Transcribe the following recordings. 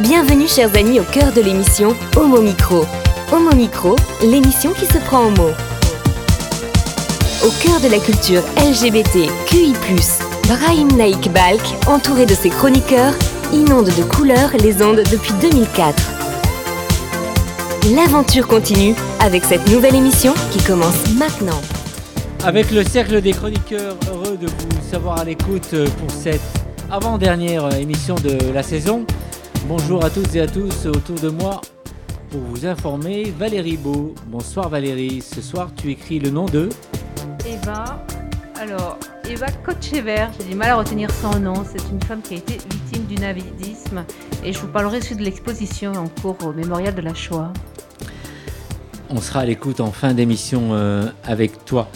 Bienvenue chers amis au cœur de l'émission Homo Micro. Homo Micro, l'émission qui se prend en mots. Au cœur de la culture LGBT, QI+, Brahim Naik Balk, entouré de ses chroniqueurs, inonde de couleurs les ondes depuis 2004. L'aventure continue avec cette nouvelle émission qui commence maintenant. Avec le cercle des chroniqueurs, heureux de vous savoir à l'écoute pour cette avant-dernière émission de la saison. Bonjour à toutes et à tous autour de moi pour vous informer Valérie Beau. Bonsoir Valérie, ce soir tu écris le nom de Eva. Alors, Eva Kotchever, j'ai du mal à retenir son nom. C'est une femme qui a été victime du navidisme et je vous parlerai aussi de l'exposition en cours au mémorial de la Shoah. On sera à l'écoute en fin d'émission euh, avec toi.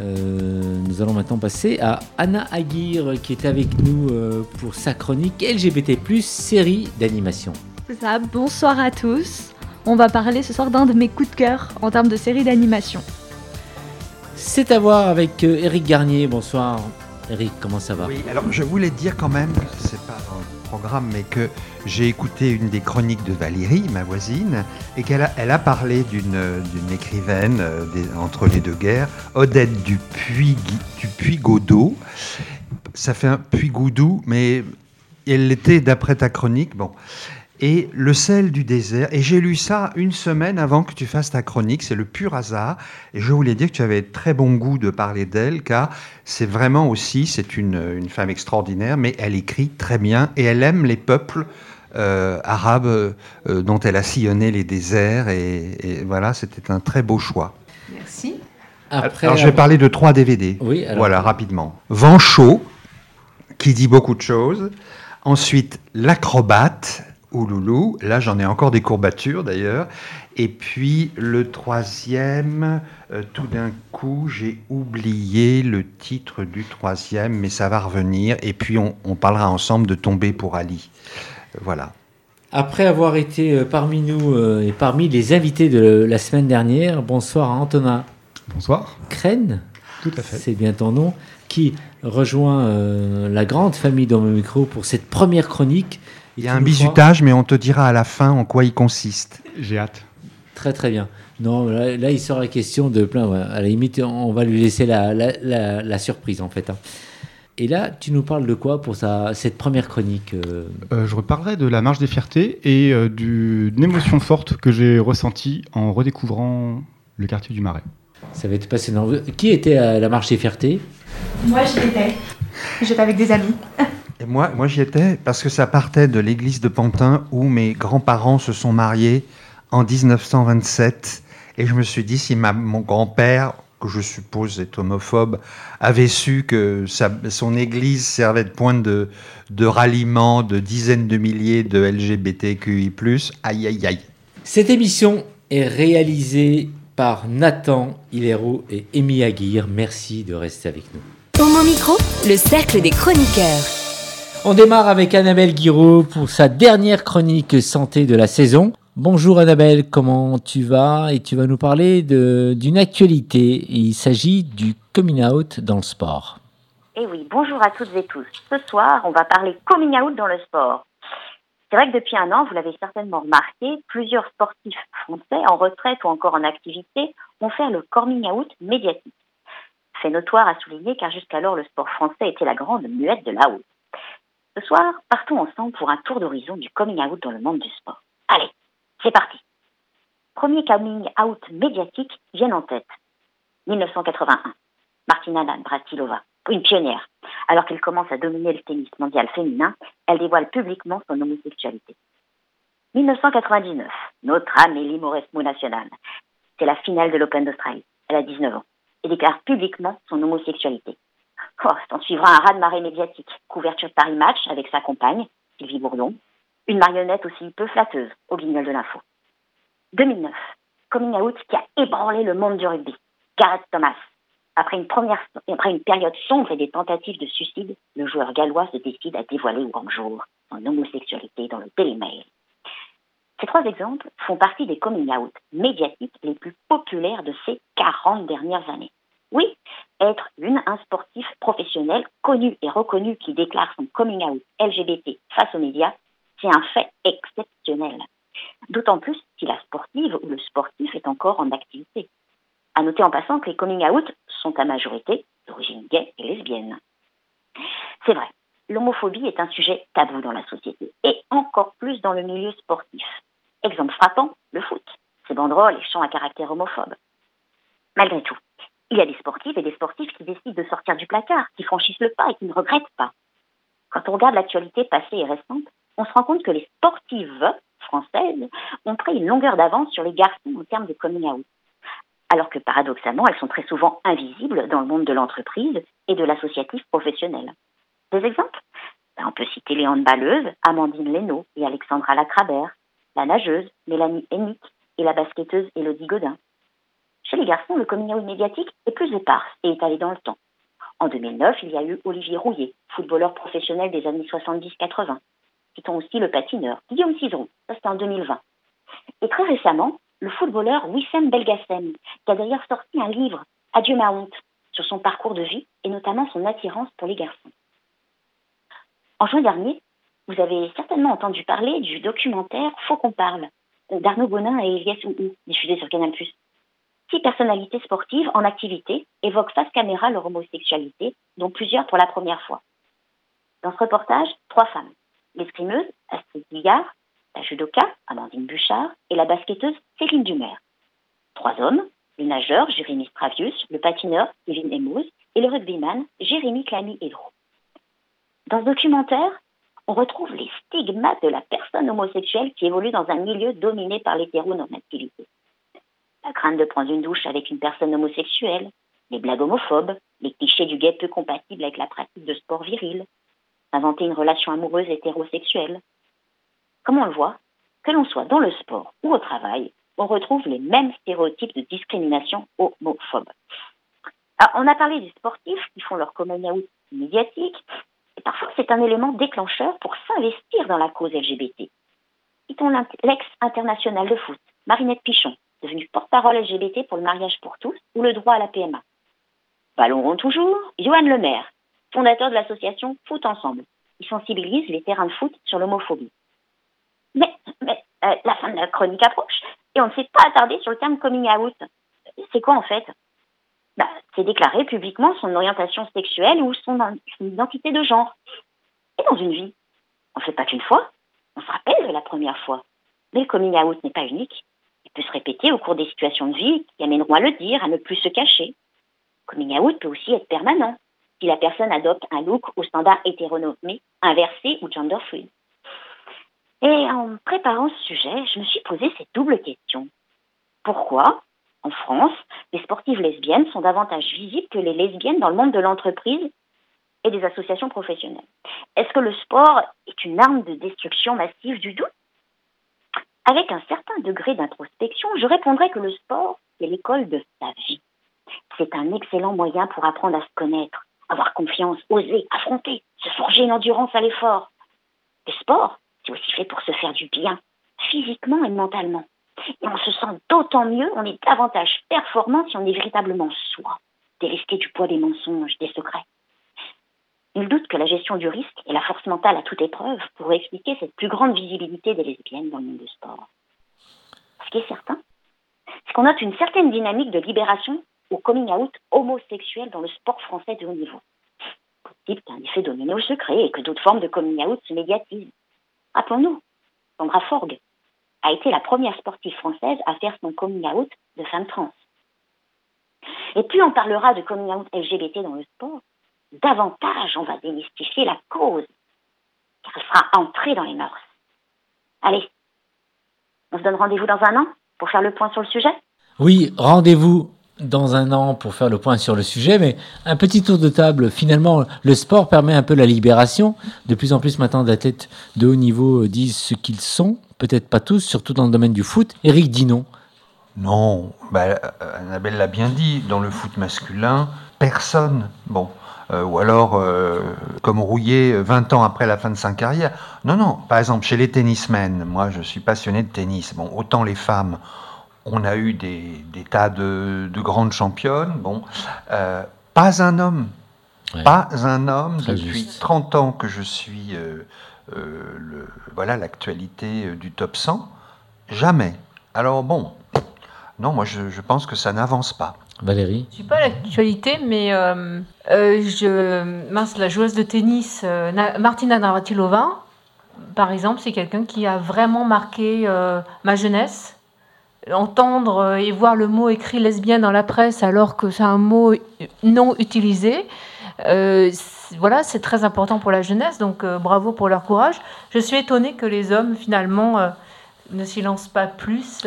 Euh, nous allons maintenant passer à Anna Aguirre qui est avec nous euh, pour sa chronique LGBT+, série d'animation. C'est ça, bonsoir à tous. On va parler ce soir d'un de mes coups de cœur en termes de série d'animation. C'est à voir avec euh, Eric Garnier. Bonsoir Eric, comment ça va? Oui, alors je voulais dire quand même, c'est pas dans le programme, mais que j'ai écouté une des chroniques de Valérie, ma voisine, et qu'elle a, parlé d'une écrivaine euh, entre les deux guerres, Odette Dupuis, Dupuis Godot. Ça fait un Puy-Goudou, mais elle l'était d'après ta chronique. Bon. Et le sel du désert. Et j'ai lu ça une semaine avant que tu fasses ta chronique. C'est le pur hasard. Et je voulais dire que tu avais très bon goût de parler d'elle, car c'est vraiment aussi, c'est une femme extraordinaire, mais elle écrit très bien et elle aime les peuples euh, arabes euh, dont elle a sillonné les déserts. Et, et voilà, c'était un très beau choix. Merci. Après, alors, je vais parler de trois DVD. Oui, alors- Voilà, rapidement. Vent chaud, qui dit beaucoup de choses. Ensuite, l'acrobate, ouloulou. Là, j'en ai encore des courbatures d'ailleurs. Et puis, le troisième, euh, tout d'un coup, j'ai oublié le titre du troisième, mais ça va revenir. Et puis, on, on parlera ensemble de Tomber pour Ali. Voilà. Après avoir été euh, parmi nous euh, et parmi les invités de la semaine dernière, bonsoir à Antonin Bonsoir. Crène, Tout à fait. c'est bien ton nom, qui rejoint euh, la grande famille dans mon micro pour cette première chronique. Et Il y a un bisutage, mais on te dira à la fin en quoi il consiste. J'ai hâte. Très très bien. Non, là, là, il sera question de plein. ouais. À la limite, on va lui laisser la, la- la- la surprise en fait. hein. Et là, tu nous parles de quoi pour sa- cette première chronique euh, Euh, je reparlerai de la marche des fiertés et euh, du- d'une émotion forte que j'ai ressentie en redécouvrant le quartier du Marais. Ça va être passionnant. Qui était à la marche des fiertés? Moi, j'y étais. J'étais avec des amis. Et moi, moi j'y étais parce que ça partait de l'église de Pantin où mes grands-parents se sont mariés en 1927. Et je me suis dit, si ma- mon grand-père, que je suppose est homophobe, avait su que sa- son église servait de point de, de ralliement de dizaines de milliers de LGBTQI, aïe aïe aïe. Cette émission est réalisée par Nathan Hilero et Amy Aguirre. Merci de rester avec nous. Homo Micro, le cercle des chroniqueurs. On démarre avec Annabelle Guiraud pour sa dernière chronique santé de la saison. Bonjour Annabelle, comment tu vas? Et tu vas nous parler d'une actualité. Il s'agit du coming out dans le sport. Eh oui, bonjour à toutes et tous. Ce soir, on va parler coming out dans le sport. C'est vrai que depuis un an, vous l'avez certainement remarqué, plusieurs sportifs français en retraite ou encore en activité ont fait le coming out médiatique. Fait notoire à souligner car jusqu'alors le sport français était la grande muette de la haute. Ce soir, partons ensemble pour un tour d'horizon du coming out dans le monde du sport. Allez, c'est parti. Premier coming out médiatique viennent en tête. 1981. Martina Navratilova, une pionnière. Alors qu'elle commence à dominer le tennis mondial féminin, elle dévoile publiquement son homosexualité. 1999, notre Amélie Mauresmo nationale. C'est la finale de l'Open d'Australie. Elle a 19 ans et déclare publiquement son homosexualité. Oh, s'en suivra un raz-de-marée médiatique. Couverture de Paris Match avec sa compagne, Sylvie Bourdon. Une marionnette aussi peu flatteuse au guignol de l'info. 2009, coming out qui a ébranlé le monde du rugby. Gareth Thomas, après une, période sombre et des tentatives de suicide, le joueur gallois se décide à dévoiler au grand jour son homosexualité dans le Daily Mail. Ces trois exemples font partie des coming out médiatiques les plus populaires de ces 40 dernières années. Oui, être une, un sportif professionnel connu et reconnu qui déclare son coming out LGBT face aux médias, C'est un fait exceptionnel. D'autant plus si la sportive ou le sportif est encore en activité. À noter en passant que les coming out sont à majorité d'origine gay et lesbienne. C'est vrai, l'homophobie est un sujet tabou dans la société, et encore plus dans le milieu sportif. Exemple frappant, le foot, ses banderoles et chants à caractère homophobe. Malgré tout, il y a des sportifs et des sportifs qui décident de sortir du placard, qui franchissent le pas et qui ne regrettent pas. Quand on regarde l'actualité passée et récente, on se rend compte que les sportives françaises ont pris une longueur d'avance sur les garçons en termes de coming out. Alors que paradoxalement, elles sont très souvent invisibles dans le monde de l'entreprise et de l'associatif professionnel. Des exemples? Ben, On peut citer les handballeuses Amandine Leno et Alexandra Lacrabert, la nageuse Mélanie Hennick et la basketteuse Elodie Godin. Chez les garçons, le coming out médiatique est plus épars et étalé dans le temps. En 2009, il y a eu Olivier Rouillet, footballeur professionnel des années 70-80. Citons aussi le patineur Guillaume Cizeron, ça c'était en 2020. Et très récemment, le footballeur Wissem Belgassem, qui a d'ailleurs sorti un livre, Adieu ma honte, sur son parcours de vie et notamment son attirance pour les garçons. En juin dernier, vous avez certainement entendu parler du documentaire Faut qu'on parle d'Arnaud Bonin et Elias Ouhou, diffusé sur Canal+. Six personnalités sportives en activité évoquent face caméra leur homosexualité, dont plusieurs pour la première fois. Dans ce reportage, trois femmes. L'escrimeuse, Astrid Bigard, la judoka, Amandine Bouchard, et la basketteuse, Céline Dumer. Trois hommes, le nageur, Jérémy Stravius, le patineur, Kevin Emouz, et le rugbyman, Jérémy Clamy Edro. Dans ce documentaire, on retrouve les stigmates de la personne homosexuelle qui évolue dans un milieu dominé par l'hétéronormativité la crainte de prendre une douche avec une personne homosexuelle, les blagues homophobes, les clichés du gay peu compatibles avec la pratique de sport viril, inventer une relation amoureuse hétérosexuelle. Comme on le voit, que l'on soit dans le sport ou au travail, on retrouve les mêmes stéréotypes de discrimination homophobe. on a parlé des sportifs qui font leur coming out médiatique, et parfois c'est un élément déclencheur pour s'investir dans la cause LGBT. Citons l'ex-international de foot, Marinette Pichon, devenue porte-parole LGBT pour le mariage pour tous ou le droit à la PMA. Ballon rond toujours, Johan Lemaire, fondateur de l'association Foot Ensemble. Il sensibilise les terrains de foot sur l'homophobie. Mais, euh, la fin de la chronique approche et on ne s'est pas attardé sur le terme coming out. C'est quoi en fait? Bah, C'est déclarer publiquement son orientation sexuelle ou son, identité de genre. Et dans une vie, on ne fait pas qu'une fois, on se rappelle de la première fois. Mais le coming out n'est pas unique peut se répéter au cours des situations de vie qui amèneront à le dire, à ne plus se cacher. Coming out peut aussi être permanent, si la personne adopte un look au standard hétéronomé, inversé ou gender fluid. Et en préparant ce sujet, je me suis posé cette double question. Pourquoi, en France, les sportives lesbiennes sont davantage visibles que les lesbiennes dans le monde de l'entreprise et des associations professionnelles? Est-ce que le sport est une arme de destruction massive du doute avec un certain degré d'introspection, je répondrais que le sport, c'est l'école de sa vie. C'est un excellent moyen pour apprendre à se connaître, avoir confiance, oser, affronter, se forger une endurance à l'effort. Le sport, c'est aussi fait pour se faire du bien, physiquement et mentalement. Et on se sent d'autant mieux, on est davantage performant si on est véritablement soi, dérisqué du poids des mensonges, des secrets. Il doute que la gestion du risque et la force mentale à toute épreuve pourraient expliquer cette plus grande visibilité des lesbiennes dans le monde du sport. Ce qui est certain, c'est qu'on note une certaine dynamique de libération au coming out homosexuel dans le sport français de haut niveau. Possible qu'un effet dominé au secret et que d'autres formes de coming out se médiatisent. Rappelons-nous, Sandra Forgue a été la première sportive française à faire son coming out de femme trans. Et plus on parlera de coming out LGBT dans le sport, davantage on va démystifier la cause, car elle sera entrée dans les mœurs. Allez, on se donne rendez-vous dans un an pour faire le point sur le sujet? Oui, rendez-vous dans un an pour faire le point sur le sujet, mais un petit tour de table. Finalement, le sport permet un peu la libération. De plus en plus maintenant d'athlètes de haut niveau disent ce qu'ils sont, peut-être pas tous, surtout dans le domaine du foot. Eric dit non. Non, bah, Annabelle l'a bien dit, dans le foot masculin, personne. Bon, euh, ou alors euh, comme Rouillé 20 ans après la fin de sa carrière. Non, non, par exemple chez les tennismen, moi je suis passionné de tennis, bon, autant les femmes, on a eu des, tas de, grandes championnes, bon, euh, pas un homme, pas un homme depuis 30 ans que je suis le, voilà l'actualité du top 100 Jamais. Alors bon, non, moi je, je pense que ça n'avance pas. Valérie Je ne suis pas à l'actualité, mais euh, euh, je, mince, la joueuse de tennis euh, Martina Navratilova, par exemple, c'est quelqu'un qui a vraiment marqué ma jeunesse. Entendre et voir le mot écrit lesbien dans la presse alors que c'est un mot non utilisé, voilà, c'est très important pour la jeunesse, donc bravo pour leur courage. Je suis étonnée que les hommes, finalement, ne s'y lancent pas plus.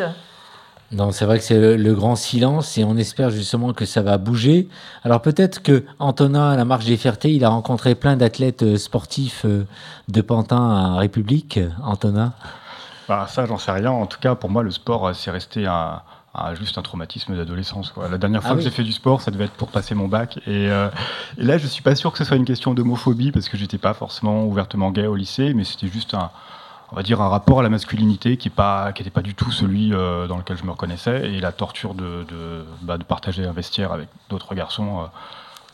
Non, c'est vrai que c'est le, grand silence et on espère justement que ça va bouger. Alors peut-être que Antonin, à la Marche des Fiertés, il a rencontré plein d'athlètes euh, sportifs euh, de Pantin à République. Antonin bah, Ça, j'en sais rien. En tout cas, pour moi, le sport, euh, c'est resté un, juste un traumatisme d'adolescence. La dernière fois ah que j'ai fait du sport, ça devait être pour passer mon bac. Et, et là, je suis pas sûr que ce soit une question d'homophobie parce que j'étais pas forcément ouvertement gay au lycée, mais c'était juste un, on va dire, un rapport à la masculinité qui n'était pas, qui pas du tout celui euh, dans lequel je me reconnaissais, et la torture de, de, bah, de partager un vestiaire avec d'autres garçons. Euh.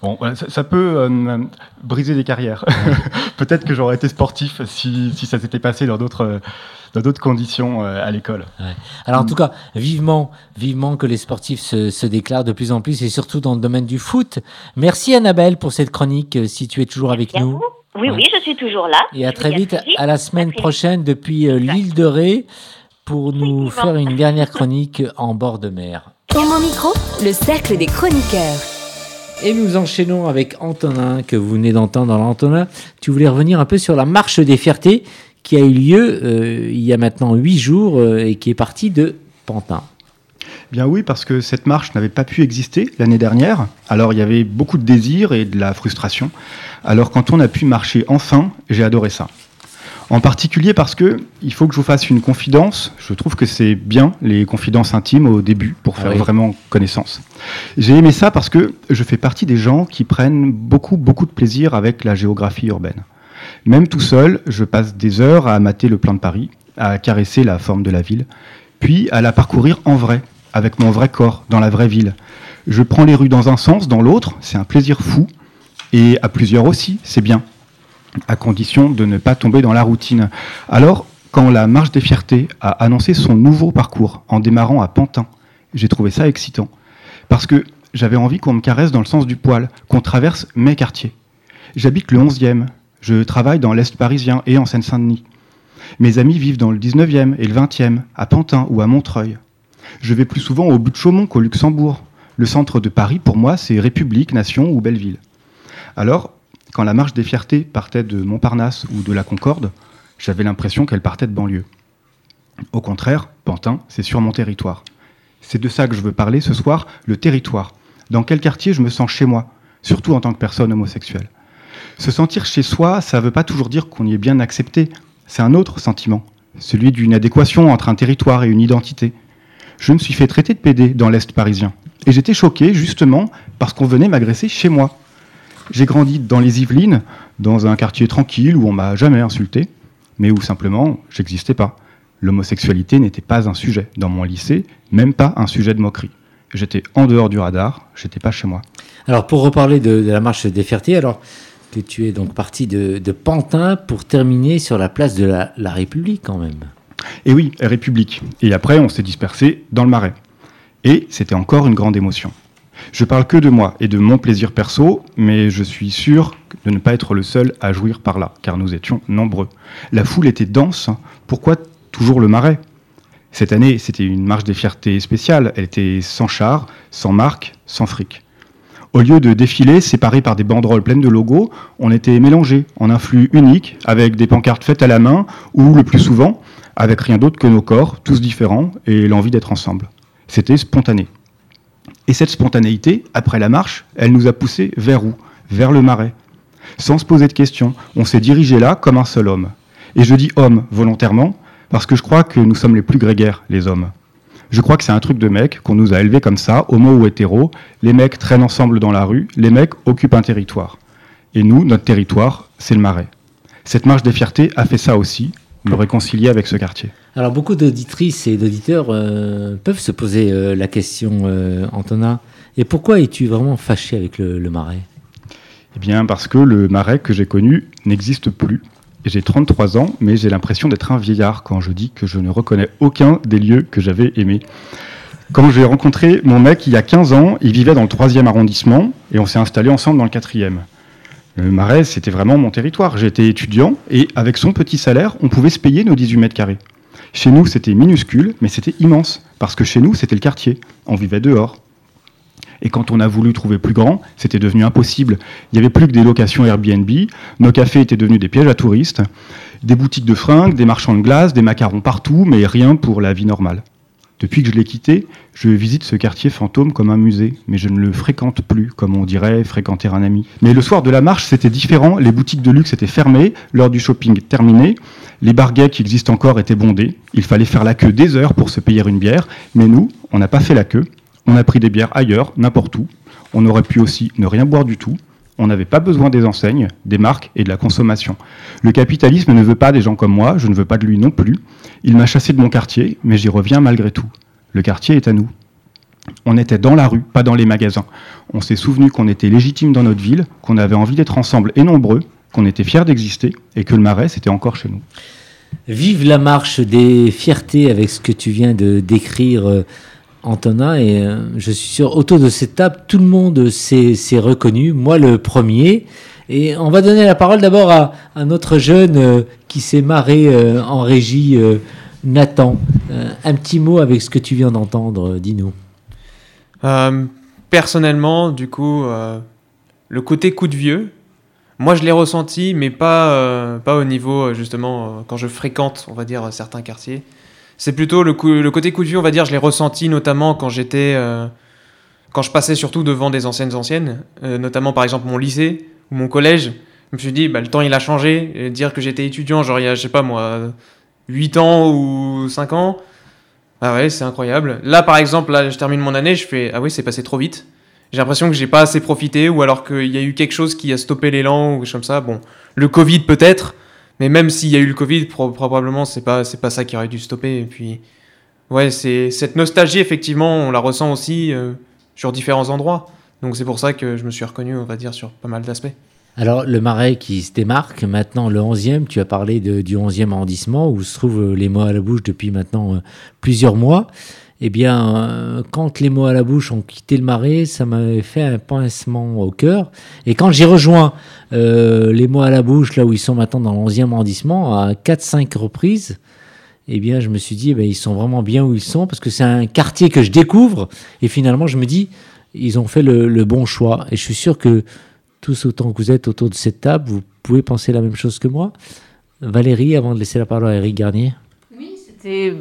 Bon, ça, peut euh, briser des carrières. Peut-être que j'aurais été sportif si, si ça s'était passé dans d'autres dans d'autres conditions à l'école. Alors en tout cas, vivement, vivement que les sportifs se, se, déclarent de plus en plus et surtout dans le domaine du foot. Merci Annabelle pour cette chronique. Si tu es toujours avec nous. Oui, oui, je suis toujours là. Et à très vite, à la semaine prochaine depuis euh, l'île de Ré pour nous faire une dernière chronique en bord de mer. Au mon micro, le cercle des chroniqueurs. Et nous enchaînons avec Antonin, que vous venez d'entendre. Antonin, tu voulais revenir un peu sur la marche des fiertés qui a eu lieu euh, il y a maintenant huit jours euh, et qui est partie de Pantin. Bien oui, parce que cette marche n'avait pas pu exister l'année dernière. Alors il y avait beaucoup de désir et de la frustration. Alors quand on a pu marcher enfin, j'ai adoré ça. En particulier parce que il faut que je vous fasse une confidence. Je trouve que c'est bien les confidences intimes au début pour faire ah vraiment connaissance. J'ai aimé ça parce que je fais partie des gens qui prennent beaucoup beaucoup de plaisir avec la géographie urbaine. Même tout seul, je passe des heures à mater le plan de Paris, à caresser la forme de la ville, puis à la parcourir en vrai, avec mon vrai corps, dans la vraie ville. Je prends les rues dans un sens, dans l'autre, c'est un plaisir fou. Et à plusieurs aussi, c'est bien, à condition de ne pas tomber dans la routine. Alors, quand la Marche des Fiertés a annoncé son nouveau parcours en démarrant à Pantin, j'ai trouvé ça excitant. Parce que j'avais envie qu'on me caresse dans le sens du poil, qu'on traverse mes quartiers. J'habite le 11e, je travaille dans l'Est parisien et en Seine-Saint-Denis. Mes amis vivent dans le 19e et le 20e, à Pantin ou à Montreuil. Je vais plus souvent au but de Chaumont qu'au Luxembourg. Le centre de Paris, pour moi, c'est République, Nation ou Belleville. Alors, quand la marche des fiertés partait de Montparnasse ou de la Concorde, j'avais l'impression qu'elle partait de banlieue. Au contraire, Pantin, c'est sur mon territoire. C'est de ça que je veux parler ce soir, le territoire. Dans quel quartier je me sens chez moi, surtout en tant que personne homosexuelle? Se sentir chez soi, ça ne veut pas toujours dire qu'on y est bien accepté. C'est un autre sentiment, celui d'une adéquation entre un territoire et une identité. Je me suis fait traiter de PD dans l'Est parisien. Et j'étais choqué justement parce qu'on venait m'agresser chez moi. J'ai grandi dans les Yvelines, dans un quartier tranquille où on m'a jamais insulté, mais où simplement j'existais pas. L'homosexualité n'était pas un sujet dans mon lycée, même pas un sujet de moquerie. J'étais en dehors du radar, j'étais pas chez moi. Alors pour reparler de, la marche des fiertés, alors que tu es donc parti de, Pantin pour terminer sur la place de la, la République quand même. Et oui, République. Et après, on s'est dispersé dans le Marais. Et c'était encore une grande émotion. Je parle que de moi et de mon plaisir perso, mais je suis sûr de ne pas être le seul à jouir par là, car nous étions nombreux. La foule était dense. Pourquoi toujours le marais? Cette année, c'était une marche des fiertés spéciale. Elle était sans char, sans marque, sans fric. Au lieu de défiler séparés par des banderoles pleines de logos, on était mélangés en un flux unique, avec des pancartes faites à la main, ou le plus souvent, avec rien d'autre que nos corps, tous différents, et l'envie d'être ensemble. C'était spontané. Et cette spontanéité, après la marche, elle nous a poussés vers où? Vers le marais. Sans se poser de questions, on s'est dirigé là comme un seul homme. Et je dis homme volontairement, parce que je crois que nous sommes les plus grégaires, les hommes. Je crois que c'est un truc de mec, qu'on nous a élevés comme ça, homo ou hétéro. Les mecs traînent ensemble dans la rue, les mecs occupent un territoire. Et nous, notre territoire, c'est le marais. Cette marche des fiertés a fait ça aussi, me réconcilier avec ce quartier. Alors beaucoup d'auditrices et d'auditeurs euh, peuvent se poser euh, la question, euh, Antonin, et pourquoi es-tu vraiment fâché avec le, marais? Eh bien parce que le marais que j'ai connu n'existe plus. J'ai 33 ans, mais j'ai l'impression d'être un vieillard quand je dis que je ne reconnais aucun des lieux que j'avais aimés. Quand j'ai rencontré mon mec il y a 15 ans, il vivait dans le 3e arrondissement et on s'est installé ensemble dans le 4e. Le Marais, c'était vraiment mon territoire. J'étais étudiant et avec son petit salaire, on pouvait se payer nos 18 mètres carrés. Chez nous, c'était minuscule, mais c'était immense, parce que chez nous, c'était le quartier. On vivait dehors. Et quand on a voulu trouver plus grand, c'était devenu impossible. Il n'y avait plus que des locations Airbnb, nos cafés étaient devenus des pièges à touristes, des boutiques de fringues, des marchands de glace, des macarons partout, mais rien pour la vie normale. Depuis que je l'ai quitté, je visite ce quartier fantôme comme un musée, mais je ne le fréquente plus, comme on dirait fréquenter un ami. Mais le soir de la marche, c'était différent, les boutiques de luxe étaient fermées, l'heure du shopping terminée, les barguets qui existent encore étaient bondés, il fallait faire la queue des heures pour se payer une bière, mais nous, on n'a pas fait la queue, on a pris des bières ailleurs, n'importe où, on aurait pu aussi ne rien boire du tout, on n'avait pas besoin des enseignes, des marques et de la consommation. Le capitalisme ne veut pas des gens comme moi, je ne veux pas de lui non plus. Il m'a chassé de mon quartier, mais j'y reviens malgré tout. Le quartier est à nous. On était dans la rue, pas dans les magasins. On s'est souvenu qu'on était légitime dans notre ville, qu'on avait envie d'être ensemble et nombreux, qu'on était fiers d'exister et que le marais, c'était encore chez nous. Vive la marche des fiertés avec ce que tu viens de décrire. Antonin, et euh, je suis sûr, autour de cette table, tout le monde s'est reconnu, moi le premier. Et on va donner la parole d'abord à, notre jeune euh, qui s'est marré euh, en régie, Nathan. un petit mot avec ce que tu viens d'entendre, dis-nous. personnellement, du coup, le côté coup de vieux, moi je l'ai ressenti, mais pas, pas au niveau, justement, quand je fréquente, on va dire, certains quartiers. C'est plutôt le, le, côté coup de vue, on va dire, je l'ai ressenti notamment quand j'étais. Euh, quand je passais surtout devant des anciennes anciennes, euh, notamment par exemple mon lycée ou mon collège. Je me suis dit, bah, le temps il a changé. Et dire que j'étais étudiant, genre il y a, je sais pas moi, 8 ans ou 5 ans. Ah ouais, c'est incroyable. Là par exemple, là je termine mon année, je fais, ah oui, c'est passé trop vite. J'ai l'impression que j'ai pas assez profité ou alors qu'il y a eu quelque chose qui a stoppé l'élan ou quelque chose comme ça. Bon, le Covid peut-être. Mais même s'il y a eu le Covid, probablement c'est pas c'est pas ça qui aurait dû stopper. Et puis ouais, c'est cette nostalgie effectivement, on la ressent aussi euh, sur différents endroits. Donc c'est pour ça que je me suis reconnu, on va dire, sur pas mal d'aspects. Alors le Marais qui se démarque maintenant le 11e, tu as parlé de, du 11e arrondissement où se trouvent les mots à la bouche depuis maintenant euh, plusieurs mois eh bien, euh, quand les mots à la bouche ont quitté le marais, ça m'avait fait un pincement au cœur. Et quand j'ai rejoint euh, les mots à la bouche, là où ils sont maintenant dans le 11e arrondissement, à 4-5 reprises, eh bien, je me suis dit, eh bien, ils sont vraiment bien où ils sont, parce que c'est un quartier que je découvre. Et finalement, je me dis, ils ont fait le, le bon choix. Et je suis sûr que tous autant que vous êtes autour de cette table, vous pouvez penser la même chose que moi. Valérie, avant de laisser la parole à Eric Garnier. Oui, c'était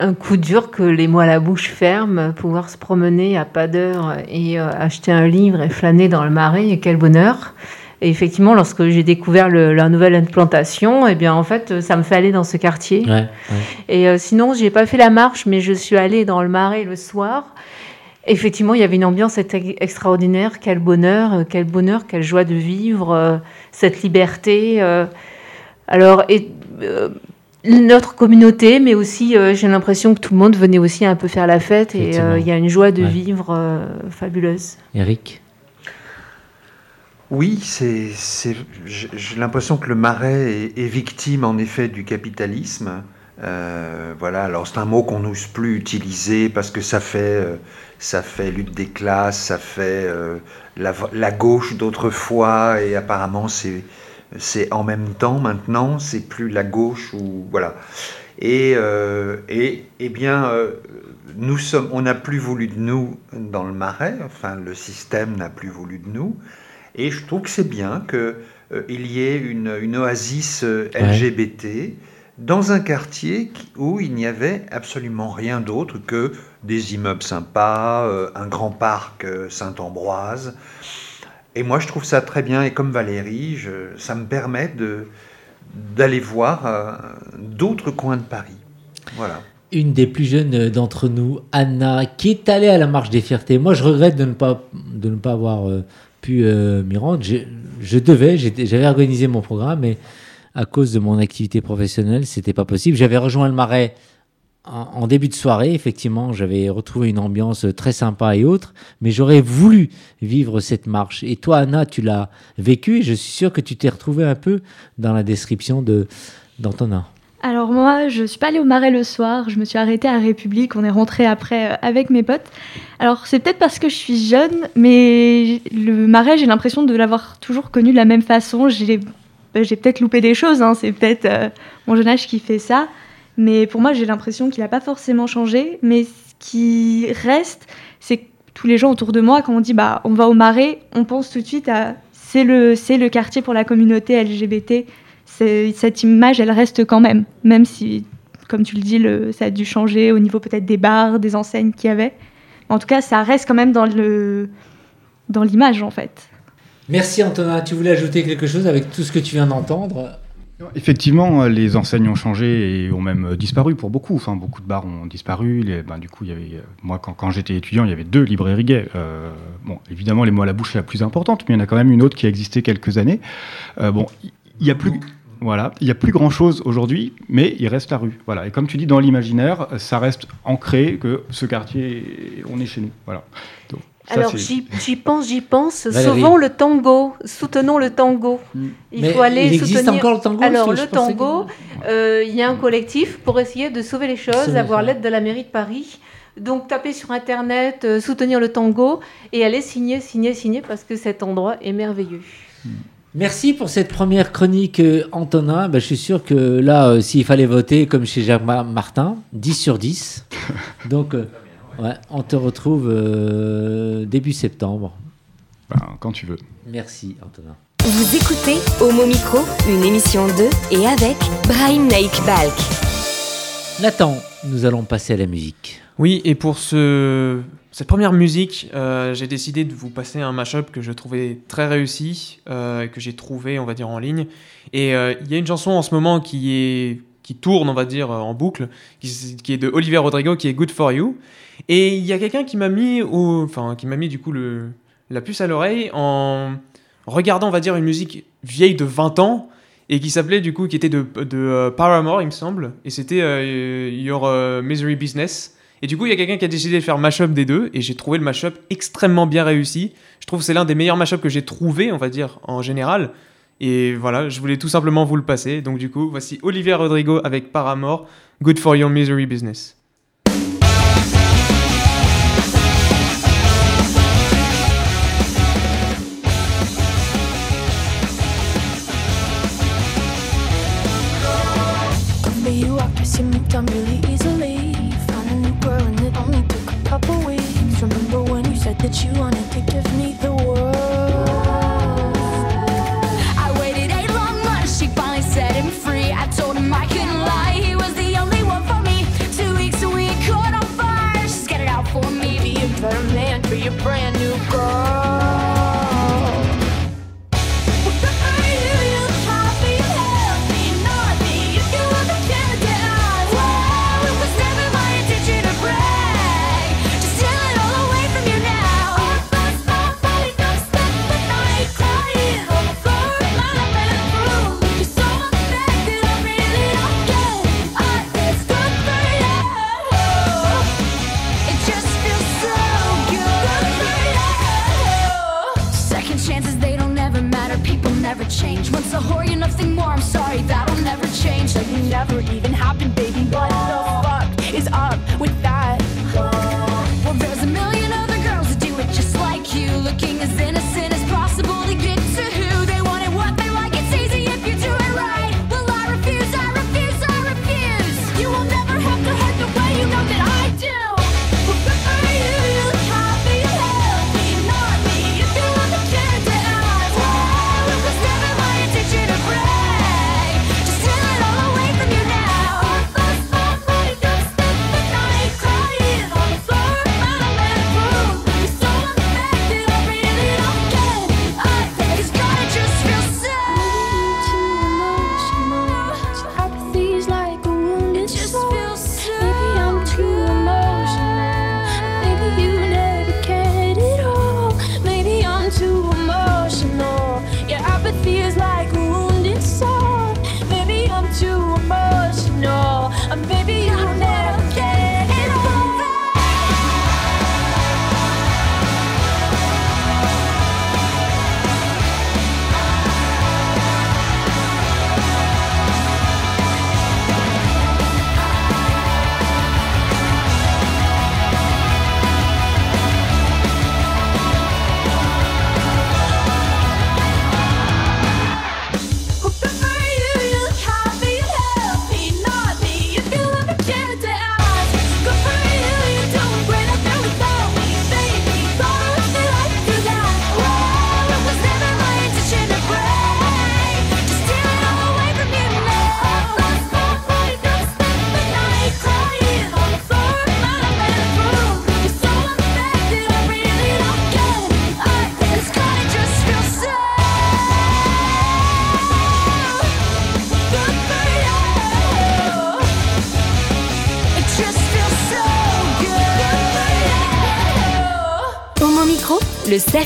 un coup dur que les mots à la bouche ferment, pouvoir se promener à pas d'heure et euh, acheter un livre et flâner dans le marais, et quel bonheur. Et effectivement, lorsque j'ai découvert la nouvelle implantation, eh bien, en fait, ça me fait aller dans ce quartier. Et euh, sinon, j'ai pas fait la marche, mais je suis allée dans le marais le soir. Effectivement, il y avait une ambiance extraordinaire. Quel bonheur, euh, quel bonheur, quelle joie de vivre, cette liberté. alors, et, notre communauté, mais aussi euh, j'ai l'impression que tout le monde venait aussi un peu faire la fête et euh, il y a une joie de vivre euh, fabuleuse. Eric Oui, c'est, j'ai l'impression que le marais est, victime en effet du capitalisme. voilà, alors c'est un mot qu'on n'ose plus utiliser parce que ça fait, ça fait lutte des classes, ça fait la, la, gauche d'autrefois et apparemment c'est c'est en même temps maintenant, c'est plus la gauche ou voilà. Et, euh, et, eh bien, euh, nous sommes, on n'a plus voulu de nous dans le marais, enfin le système n'a plus voulu de nous, et je trouve que c'est bien qu'il euh, y ait une, une oasis LGBT dans un quartier où il n'y avait absolument rien d'autre que des immeubles sympas, un grand parc Saint-Ambroise. Et moi, je trouve ça très bien. Et comme Valérie, ça me permet d'aller voir euh, d'autres coins de Paris. Voilà. Une des plus jeunes d'entre nous, Anna, qui est allée à la Marche des Fiertés. Moi, je regrette de ne pas, de ne pas avoir euh, pu euh, m'y rendre. Je, je devais, j'avais organisé mon programme, mais à cause de mon activité professionnelle, c'était pas possible. J'avais rejoint le Marais en, début de soirée, effectivement, j'avais retrouvé une ambiance très sympa et autre, mais j'aurais voulu vivre cette marche. Et toi, Anna, tu l'as vécu et je suis sûr que tu t'es retrouvé un peu dans la description de d'Antonin. Alors moi, je suis pas allée au Marais le soir, je me suis arrêtée à République, on est rentré après euh, avec mes potes. Alors c'est peut-être parce que je suis jeune, mais le Marais, j'ai l'impression de l'avoir toujours connu de la même façon. J'ai ben, peut-être loupé des choses, hein. c'est peut-être euh, mon jeune âge qui fait ça. Mais pour moi, j'ai l'impression qu'il n'a pas forcément changé. Mais ce qui reste, c'est que tous les gens autour de moi, quand on dit bah, on va au Marais, on pense tout de suite à c'est le, le quartier pour la communauté LGBT cette image, elle reste quand même, même si, comme tu le dis, ça a dû changer au niveau peut-être des bars, des enseignes qu'il y avait. En tout cas, ça reste quand même dans le dans l'image, en fait. Merci Antonin. Tu voulais ajouter quelque chose avec tout ce que tu viens d'entendre? Effectivement, les enseignes ont changé et ont même disparu pour beaucoup. Enfin, beaucoup de bars ont disparu. ben, du coup, il y avait, moi, quand, quand j'étais étudiant, il y avait deux librairies gays. Euh, bon, évidemment, les mots à la bouche, c'est la plus importante, mais il y en a quand même une autre qui a existé quelques années. Euh, bon, il y a plus. Voilà, il n'y a plus grand-chose aujourd'hui, mais il reste la rue. Voilà, et comme tu dis, dans l'imaginaire, ça reste ancré que ce quartier, on est chez nous. Voilà. Alors j'y pense, j'y pense. Sauvons le tango, soutenons le tango. Mm. Il faut aller il existe encore le tango Alors le tango, euh, il y a un collectif pour essayer de sauver les choses, avoir l'aide de la mairie de Paris. Donc tapez sur internet, euh, soutenir le tango et allez signer, signer, signer parce que cet endroit est merveilleux. Mm. Merci pour cette première chronique, euh, Antonin. Ben, je suis sûr que là, euh, s'il fallait voter, comme chez Jacques Martin, 10 sur 10. Donc, euh, ouais, on te retrouve début septembre. Ben, quand tu veux. Merci, Antonin. Vous écoutez Homo Micro, une émission de et avec Brian Lake Balk. Nathan, nous allons passer à la musique. Oui, et pour ce cette première musique, euh, j'ai décidé de vous passer un mashup que je trouvais très réussi, euh, que j'ai trouvé, on va dire, en ligne. Et euh, il y a une chanson en ce moment qui est qui tourne, on va dire, en boucle, qui, est de Olivier Rodrigo, qui est Good for You. Et il y a quelqu'un qui m'a mis, au, enfin, qui m'a mis du coup le, la puce à l'oreille en regardant, on va dire, une musique vieille de 20 ans et qui s'appelait du coup, qui était de, de Paramore, il me semble, et c'était Your Misery Business. Et du coup, il y a quelqu'un qui a décidé de faire mashup des deux, et j'ai trouvé le mashup extrêmement bien réussi. Je trouve que c'est l'un des meilleurs mashups que j'ai trouvé, on va dire, en général. Et voilà, je voulais tout simplement vous le passer. Donc du coup, voici Olivier Rodrigo avec Paramore, Good for Your Misery Business.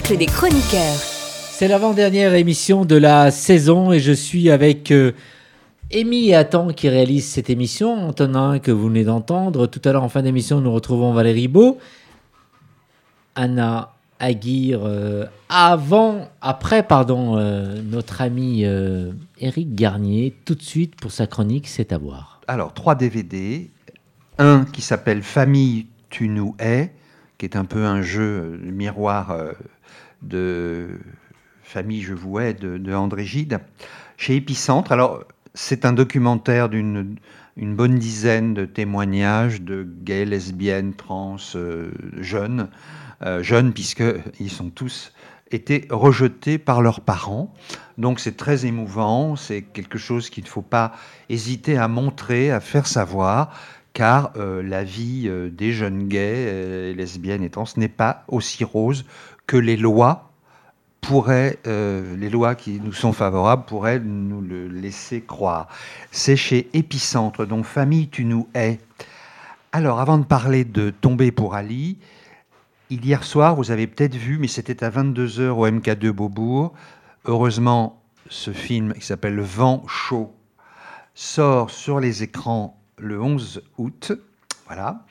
Cercle des chroniqueurs. C'est l'avant-dernière émission de la saison et je suis avec euh, Amy et Attan qui réalise cette émission. Antonin que vous venez d'entendre. Tout à l'heure en fin d'émission, nous retrouvons Valérie Beau, Anna Aguirre, euh, avant, après, pardon, euh, notre ami euh, Éric Garnier, tout de suite pour sa chronique, c'est à voir. Alors, trois DVD. Un qui s'appelle Famille, tu nous es, qui est un peu un jeu euh, miroir euh, de Famille, je vous hais de, André Gide, chez Épicentre. Alors, c'est un documentaire d'une une bonne dizaine de témoignages de gays, lesbiennes, trans, euh, jeunes, euh, jeunes puisqu'ils sont tous été rejetés par leurs parents. Donc c'est très émouvant, c'est quelque chose qu'il ne faut pas hésiter à montrer, à faire savoir, car euh, la vie euh, des jeunes gays, euh, lesbiennes et trans n'est pas aussi rose que les lois pourraient, les lois qui nous sont favorables pourraient nous le laisser croire. C'est chez Épicentre, dont Famille tu nous hais. Alors, avant de parler de Tomber pour Ali, hier soir, vous avez peut-être vu, mais c'était à 22h au MK2 Beaubourg. Heureusement, ce film qui s'appelle Vent chaud sort sur les écrans le 11 août. Voilà.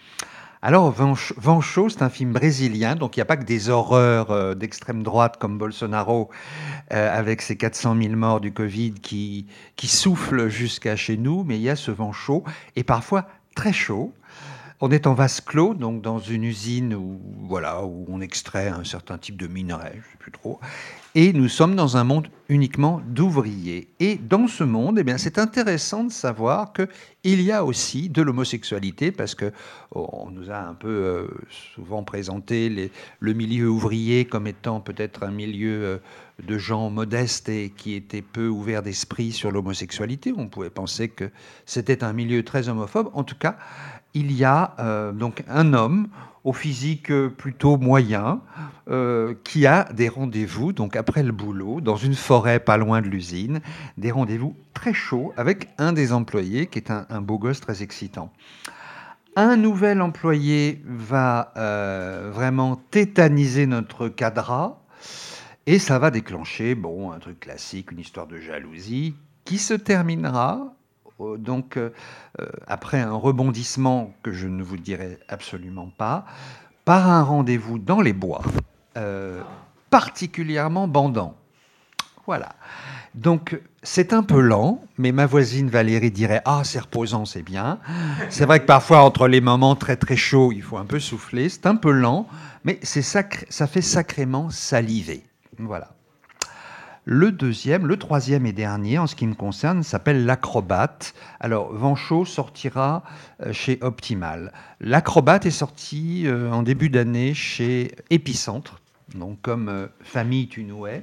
Alors, chaud, c'est un film brésilien, donc il n'y a pas que des horreurs euh, d'extrême droite comme Bolsonaro, euh, avec ses 400 000 morts du Covid qui, qui soufflent jusqu'à chez nous, mais il y a ce vent chaud, et parfois très chaud. On est en vase clos, donc dans une usine où, voilà, où on extrait un certain type de minerai, je ne sais plus trop. Et nous sommes dans un monde uniquement d'ouvriers. Et dans ce monde, eh bien, c'est intéressant de savoir qu'il y a aussi de l'homosexualité, parce que oh, on nous a un peu euh, souvent présenté le milieu ouvrier comme étant peut-être un milieu euh, de gens modestes et qui était peu ouvert d'esprit sur l'homosexualité. On pouvait penser que c'était un milieu très homophobe. En tout cas, il y a euh, donc un homme au physique euh, plutôt moyen euh, qui a des rendez-vous donc après le boulot dans une forêt pas loin de l'usine, des rendez-vous très chauds avec un des employés qui est un, beau gosse très excitant. Un nouvel employé va vraiment tétaniser notre cadra et ça va déclencher bon un truc classique, une histoire de jalousie qui se terminera donc euh, euh, après un rebondissement que je ne vous dirai absolument pas, par un rendez-vous dans les bois, euh, particulièrement bandant. Voilà. Donc c'est un peu lent, mais ma voisine Valérie dirait ah c'est reposant, c'est bien. C'est vrai que parfois entre les moments très très chauds, il faut un peu souffler. C'est un peu lent, mais c'est sacré, ça fait sacrément saliver. Voilà. Le deuxième, le troisième et dernier, en ce qui me concerne, s'appelle L'Acrobate. Alors, Vanchot sortira euh, chez Optimal. L'Acrobate est sorti euh, en début d'année chez Épicentre, donc comme euh, Famille tu nous es.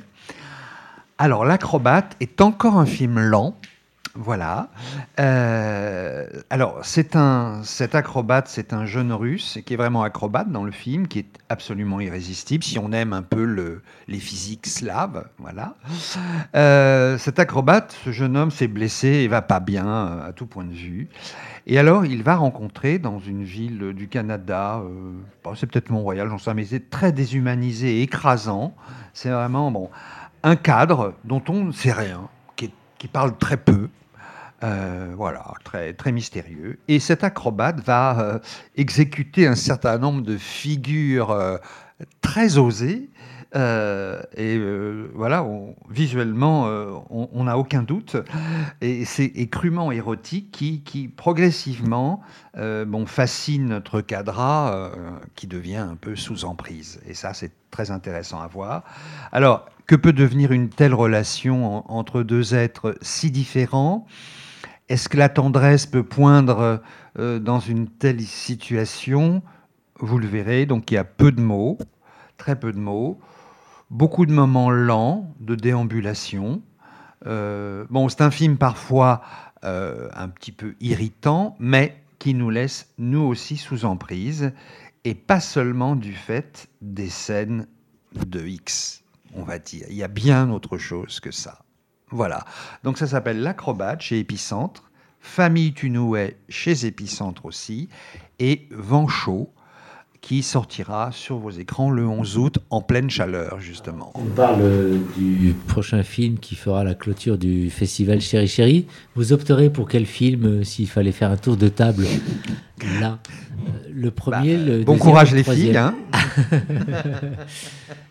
Alors, L'Acrobate est encore un film lent. Voilà. Euh, alors, c'est un, cet acrobate, c'est un jeune russe qui est vraiment acrobate dans le film, qui est absolument irrésistible si on aime un peu le, les physiques slaves. Voilà. Euh, cet acrobate, ce jeune homme s'est blessé et va pas bien euh, à tout point de vue. Et alors, il va rencontrer dans une ville du Canada, c'est peut-être Mont-Royal, j'en sais, mais c'est très déshumanisé et écrasant. C'est vraiment bon, un cadre dont on ne sait rien, qui, parle très peu. Euh, voilà, très, très mystérieux. Et cet acrobate va euh, exécuter un certain nombre de figures euh, très osées. Euh, et euh, voilà, visuellement, euh, on n'a aucun doute. Et c'est crûment érotique qui, progressivement bon, fascine notre cadra qui devient un peu sous emprise. Et ça, c'est très intéressant à voir. Alors, que peut devenir une telle relation en- entre deux êtres si différents? Est-ce que la tendresse peut poindre dans une telle situation? Vous le verrez. Donc, il y a peu de mots, très peu de mots, beaucoup de moments lents de déambulation. Euh, bon, c'est un film parfois euh, un petit peu irritant, mais qui nous laisse nous aussi sous emprise, et pas seulement du fait des scènes de X, on va dire. Il y a bien autre chose que ça. Voilà. Donc ça s'appelle L'acrobate chez Épicentre, Famille Tunouet chez Épicentre aussi, et Vent chaud, qui sortira sur vos écrans le 11 août en pleine chaleur, justement. On parle du prochain film qui fera la clôture du festival Chéri Chéri. Vous opterez pour quel film euh, s'il fallait faire un tour de table là Euh, Le premier, Bah, le bon deuxième, courage le les filles. hein.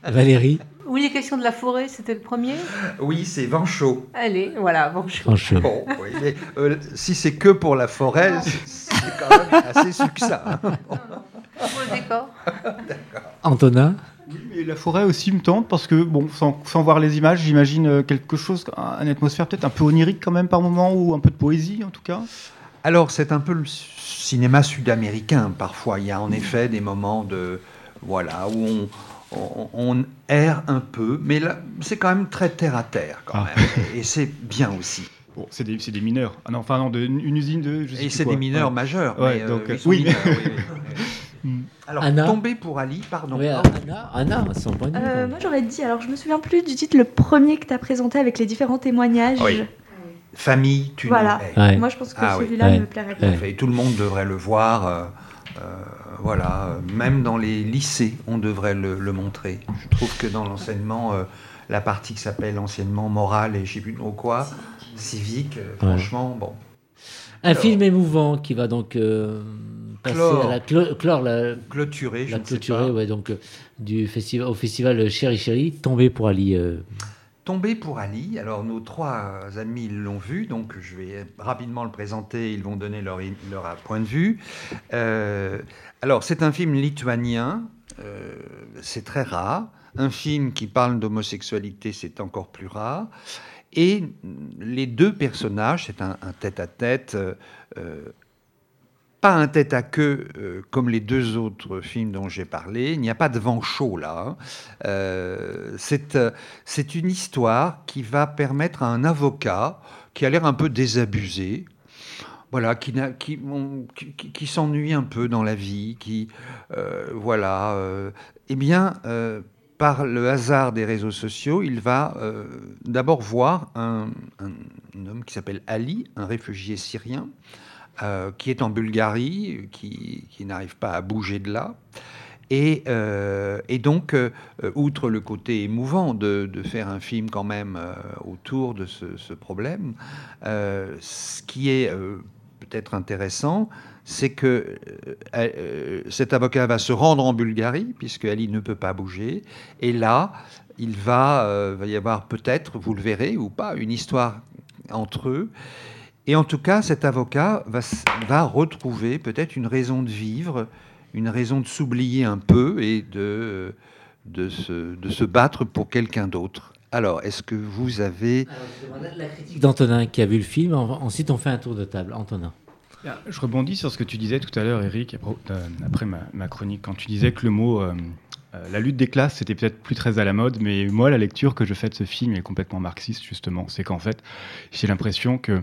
Valérie, Oui, les questions de la forêt, c'était le premier? Oui, c'est vent chaud. Allez, voilà, bonjour. franchement. Bon, oui, mais, euh, si c'est que pour la forêt, c'est c'est quand même assez succinct. hein. Pour le décor. Antonin, Oui, mais la forêt aussi me tente parce que, bon, sans, sans voir les images, j'imagine euh, quelque chose, un- une atmosphère peut-être un peu onirique quand même par moment, ou un peu de poésie en tout cas. Alors, c'est un peu le cinéma sud-américain. Parfois, il y a en effet des moments de voilà où on, on, on erre un peu, mais là, c'est quand même très terre à terre quand Ah. même, et, et c'est bien aussi. Bon, c'est des, mineurs. Ah non, enfin non, de, une usine de. je sais Et c'est des mineurs Ouais. majeurs. Ouais, mais, euh, donc, euh, sont oui. mineurs, oui, oui, oui. Mm. Alors, Anna tomber pour Ali, pardon. Oui, Anna, Anna, son point de vue. Euh, moi j'aurais dit, alors je me souviens plus du titre, le premier que tu as présenté avec les différents témoignages. Oui. Famille, tu Voilà. Ouais. Moi je pense que Ah celui-là Ouais. me plairait bien. fait. Tout le monde devrait le voir. euh, euh, voilà, même dans les lycées, on devrait le, le montrer. Je trouve que dans l'enseignement, euh, la partie qui s'appelle anciennement morale et je sais plus trop quoi, civique, euh, Ouais. franchement, bon. Un Alors. film émouvant qui va donc euh, passer à la clo- clore la, Clôturé, je la sais clôturer pas. ouais, donc, euh, du festival, au festival Chéri Chéri, Tomber pour Ali. euh, Tomber pour Ali. Alors, nos trois amis l'ont vu, donc je vais rapidement le présenter. Ils vont donner leur, leur point de vue. Euh, alors, c'est un film lituanien. euh, c'est très rare. Un film qui parle d'homosexualité, c'est encore plus rare. Et les deux personnages, c'est un, un tête-à-tête. Pas un tête à queue euh, comme les deux autres films dont j'ai parlé. Il n'y a pas de vent chaud là. hein. Euh, c'est euh, c'est une histoire qui va permettre à un avocat qui a l'air un peu désabusé, voilà, qui, qui, s'ennuie un peu dans la vie, qui, voilà, euh, eh bien, par le hasard des réseaux sociaux, il va d'abord voir un homme qui s'appelle Ali, un réfugié syrien, euh, qui est en Bulgarie, qui, n'arrive pas à bouger de là. Et, euh, donc, euh, outre le côté émouvant de, faire un film quand même autour de ce, problème, ce qui est peut-être intéressant, c'est que cet avocat va se rendre en Bulgarie, puisque Ali ne peut pas bouger, et là, il va y avoir peut-être, vous le verrez ou pas, une histoire entre eux. Et en tout cas, cet avocat va, retrouver peut-être une raison de vivre, une raison de s'oublier un peu et de, de, se, de se battre pour quelqu'un d'autre. Alors, est-ce que vous avez... La critique d'Antonin qui a vu le film. En- Ensuite, on fait un tour de table. Antonin. Ah, Je rebondis sur ce que tu disais tout à l'heure, Eric, euh, après ma, ma chronique, quand tu disais que le mot euh, euh, la lutte des classes, c'était peut-être plus très à la mode, mais moi, la lecture que je fais de ce film est complètement marxiste, justement. C'est qu'en fait, j'ai l'impression que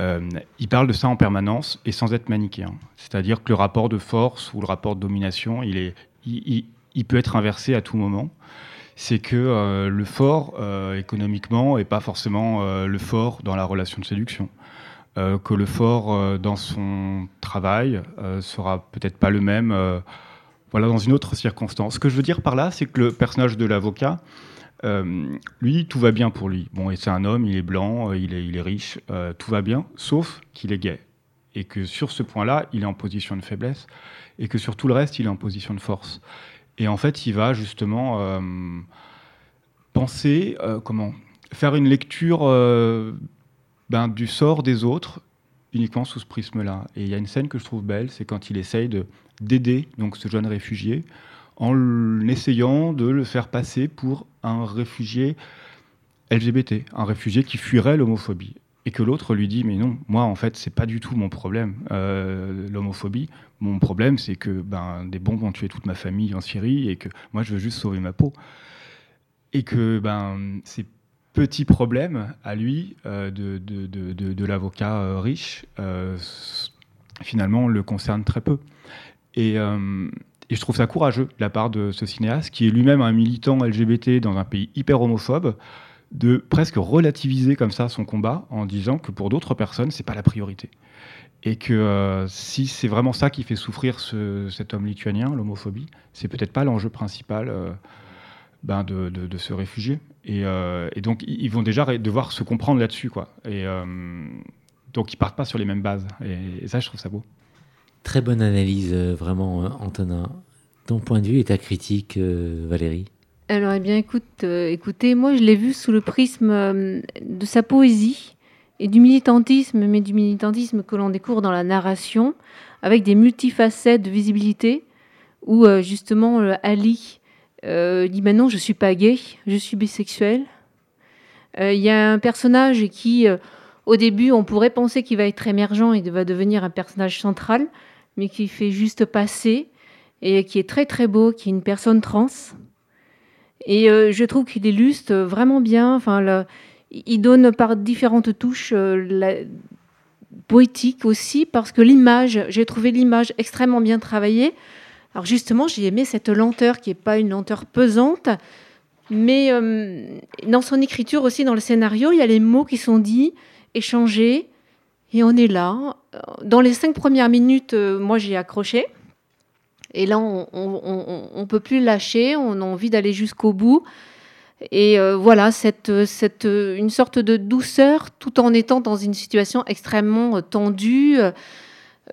euh, il parle de ça en permanence et sans être manichéen. C'est-à-dire que le rapport de force ou le rapport de domination, il, est, il, peut être inversé à tout moment. C'est que euh, le fort euh, économiquement est pas forcément le fort dans la relation de séduction que le fort dans son travail sera peut-être pas le même voilà, dans une autre circonstance. Ce que je veux dire par là, c'est que le personnage de l'avocat, lui, tout va bien pour lui. Bon, et c'est un homme, il est blanc, euh, il est, riche, euh, tout va bien, sauf qu'il est gay. Et que sur ce point-là, il est en position de faiblesse, et que sur tout le reste, il est en position de force. Et en fait, il va justement euh, penser, euh, comment, faire une lecture euh, ben, du sort des autres uniquement sous ce prisme-là. Et il y a une scène que je trouve belle, c'est quand il essaye de d'aider donc ce jeune réfugié en essayant de le faire passer pour un réfugié LGBT, un réfugié qui fuirait l'homophobie. Et que l'autre lui dit mais non, moi en fait c'est pas du tout mon problème euh, l'homophobie. Mon problème c'est que ben des bombes ont tué toute ma famille en Syrie et que moi je veux juste sauver ma peau. Et que ben ces petits problèmes à lui euh, de, de, de, l'avocat euh, riche finalement le concernent très peu. Et, et je trouve ça courageux de la part de ce cinéaste, qui est lui-même un militant LGBT dans un pays hyper homophobe, de presque relativiser comme ça son combat en disant que pour d'autres personnes, c'est pas la priorité. Et que euh, si c'est vraiment ça qui fait souffrir cet homme lituanien, l'homophobie, c'est peut-être pas l'enjeu principal euh, ben de, de, se réfugier. Et, euh, donc, ils vont déjà devoir se comprendre là-dessus. quoi. Et donc, ils partent pas sur les mêmes bases. Et, ça, je trouve ça beau. Très bonne analyse, vraiment, Antonin. Ton point de vue et ta critique, Valérie alors, eh bien, écoute, écoutez, moi, je l'ai vu sous le prisme de sa poésie et du militantisme, mais du militantisme que l'on découvre dans la narration, avec des multifacettes de visibilité, où euh, justement euh, Ali euh, dit maintenant non, je suis pas gay, je suis bisexuel. Il y a un personnage qui, au début, on pourrait penser qu'il va être émergent et va devenir un personnage central, mais qui fait juste passer et qui est très très beau, qui est une personne trans. Et je trouve qu'il illustre vraiment bien, enfin, il donne par différentes touches euh, la... poétiques aussi, parce que l'image, j'ai trouvé l'image extrêmement bien travaillée. Alors justement, j'ai aimé cette lenteur qui n'est pas une lenteur pesante, mais euh, dans son écriture aussi, dans le scénario, il y a les mots qui sont dits, échangés, et on est là. Dans les cinq premières minutes, euh, moi j'ai accroché. Et là, on ne peut plus lâcher, on a envie d'aller jusqu'au bout. Et euh, voilà, cette, une sorte de douceur tout en étant dans une situation extrêmement euh, tendue.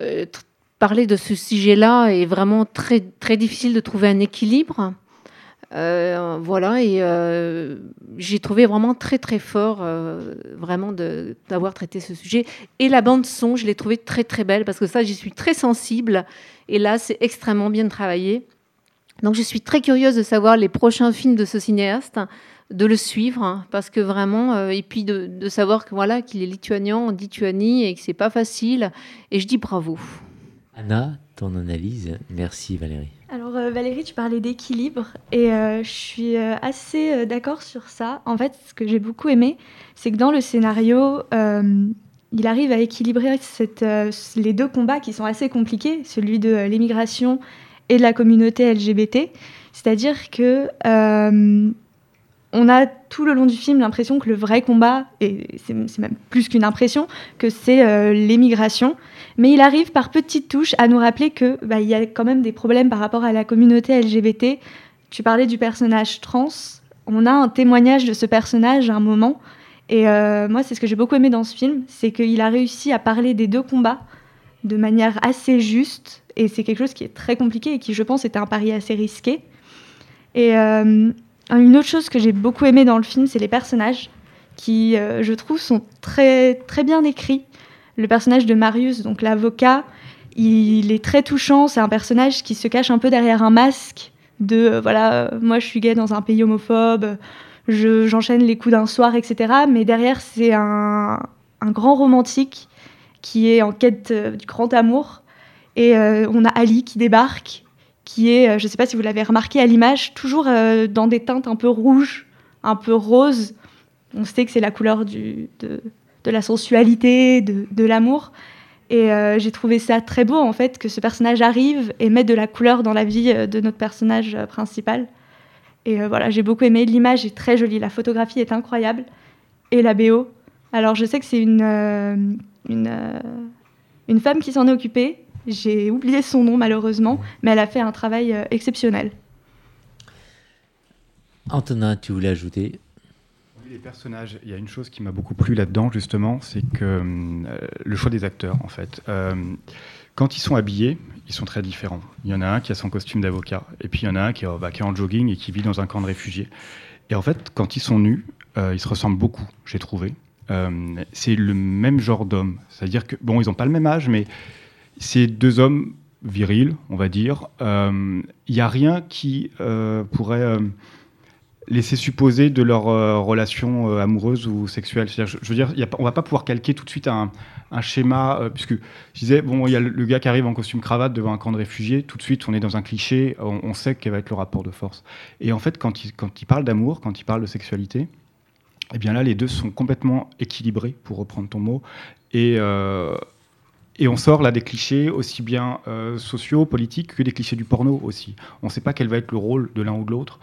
Euh, parler de ce sujet-là est vraiment très, très difficile de trouver un équilibre. Voilà, et j'ai trouvé vraiment très très fort vraiment d'avoir traité ce sujet. Et la bande son, je l'ai trouvée très très belle parce que ça, j'y suis très sensible. Et là, c'est extrêmement bien travaillé. Donc je suis très curieuse de savoir les prochains films de ce cinéaste, de le suivre, hein, parce que vraiment, euh, et puis de, savoir que voilà qu'il est lituanien en Lituanie et que c'est pas facile. Et je dis bravo. Anna, ton analyse. Merci Valérie. Alors euh, Valérie, tu parlais d'équilibre et euh, je suis assez d'accord sur ça. En fait, ce que j'ai beaucoup aimé, c'est que dans le scénario, il arrive à équilibrer les deux combats qui sont assez compliqués, celui de l'émigration et de la communauté LGBT. C'est-à-dire que euh, on a tout le long du film l'impression que le vrai combat, et c'est même plus qu'une impression, que c'est euh, l'émigration. Mais il arrive par petites touches à nous rappeler que bah, y a quand même des problèmes par rapport à la communauté LGBT. Tu parlais du personnage trans. On a un témoignage de ce personnage à un moment. Et euh, moi, c'est ce que j'ai beaucoup aimé dans ce film, c'est qu'il a réussi à parler des deux combats de manière assez juste et c'est quelque chose qui est très compliqué et qui, je pense, était un pari assez risqué. Et euh, une autre chose que j'ai beaucoup aimé dans le film, c'est les personnages qui, euh, je trouve, sont très, très bien écrits. Le personnage de Marius, donc l'avocat, il est très touchant. C'est un personnage qui se cache un peu derrière un masque de euh, voilà, moi je suis gay dans un pays homophobe, j'enchaîne les coups d'un soir, etc. Mais derrière, c'est un, un, grand romantique qui est en quête du grand amour et euh, on a Ali qui débarque, qui est, euh, je ne sais pas si vous l'avez remarqué à l'image, toujours euh, dans des teintes un peu rouges, un peu roses. On sait que c'est la couleur de, la sensualité, de, l'amour. Et j'ai trouvé ça très beau, en fait, que ce personnage arrive et mette de la couleur dans la vie de notre personnage principal. Et voilà, j'ai beaucoup aimé. L'image est très jolie, la photographie est incroyable. Et la BO. Alors, je sais que c'est une, une femme qui s'en est occupée, j'ai oublié son nom malheureusement, mais elle a fait un travail euh, exceptionnel. Antonin, tu voulais ajouter? Les personnages, il y a une chose qui m'a beaucoup plu là-dedans, justement, c'est que euh, le choix des acteurs, en fait. Euh, quand ils sont habillés, ils sont très différents. Il y en a un qui a son costume d'avocat, et puis il y en a un qui, bah, qui, est en jogging et qui vit dans un camp de réfugiés. Et en fait, quand ils sont nus, ils se ressemblent beaucoup, j'ai trouvé. c'est le même genre d'homme. C'est-à-dire que, bon, ils n'ont pas le même âge, mais c'est deux hommes virils, on va dire. Il euh, n'y a rien qui euh, pourrait euh, laisser supposer de leur relation amoureuse ou sexuelle. Je, je, veux dire, on va pas pouvoir calquer tout de suite un, schéma, puisque je disais, bon, il y a le, gars qui arrive en costume cravate devant un camp de réfugiés, tout de suite on est dans un cliché, on, sait quel va être le rapport de force. Et en fait, quand il, quand il parle d'amour, quand il parle de sexualité, eh bien là, les deux sont complètement équilibrés, pour reprendre ton mot, et et on sort là des clichés aussi bien euh, sociaux, politiques que des clichés du porno aussi. On ne sait pas quel va être le rôle de l'un ou de l'autre.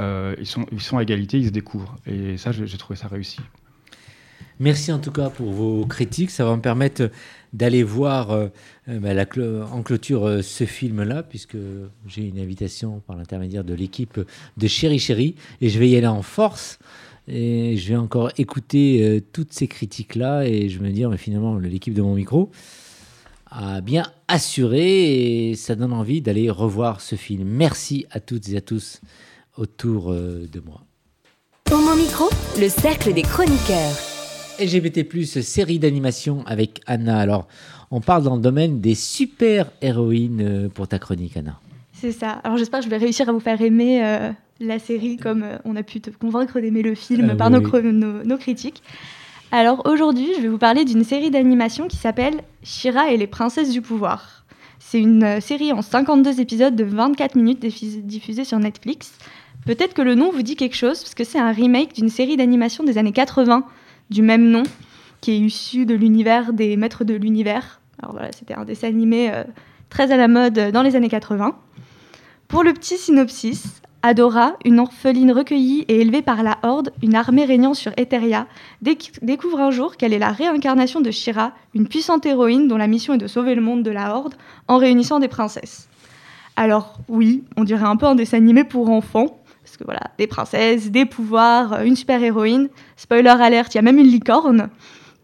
euh, ils, sont, à égalité, ils se découvrent. Et ça, j'ai trouvé ça réussi. Merci en tout cas pour vos critiques. Ça va me permettre d'aller voir euh, bah, en clôture ce film-là, puisque j'ai une invitation par l'intermédiaire de l'équipe de Chéri Chéri, et je vais y aller en force. Et je vais encore écouter toutes ces critiques-là, et je me dire, mais finalement, l'équipe de mon micro a bien assuré, et ça donne envie d'aller revoir ce film. Merci à toutes et à tous autour euh, de moi. Pour mon micro, le cercle des chroniqueurs. LGBT+, série d'animation avec Anna. Alors, on parle dans le domaine des super-héroïnes euh, pour ta chronique, Anna. C'est ça. Alors, j'espère que je vais réussir à vous faire aimer euh, la série comme on a pu te convaincre d'aimer le film par nos, nos, critiques. Alors, aujourd'hui, je vais vous parler d'une série d'animation qui s'appelle Shira et les princesses du pouvoir. C'est une série en 52 épisodes de 24 minutes diffusée sur Netflix. Peut-être que le nom vous dit quelque chose, parce que c'est un remake d'une série d'animation des années 80 du même nom, qui est issu de l'univers des Maîtres de l'Univers. Alors voilà, c'était un dessin animé euh, très à la mode dans les années 80. Pour le petit synopsis, Adora, une orpheline recueillie et élevée par la Horde, une armée régnant sur Etheria, découvre un jour qu'elle est la réincarnation de Shira, une puissante héroïne dont la mission est de sauver le monde de la Horde en réunissant des princesses. Alors oui, on dirait un peu un dessin animé pour enfants, parce que voilà, des princesses, des pouvoirs, euh, une super-héroïne. Spoiler alerte, il y a même une licorne.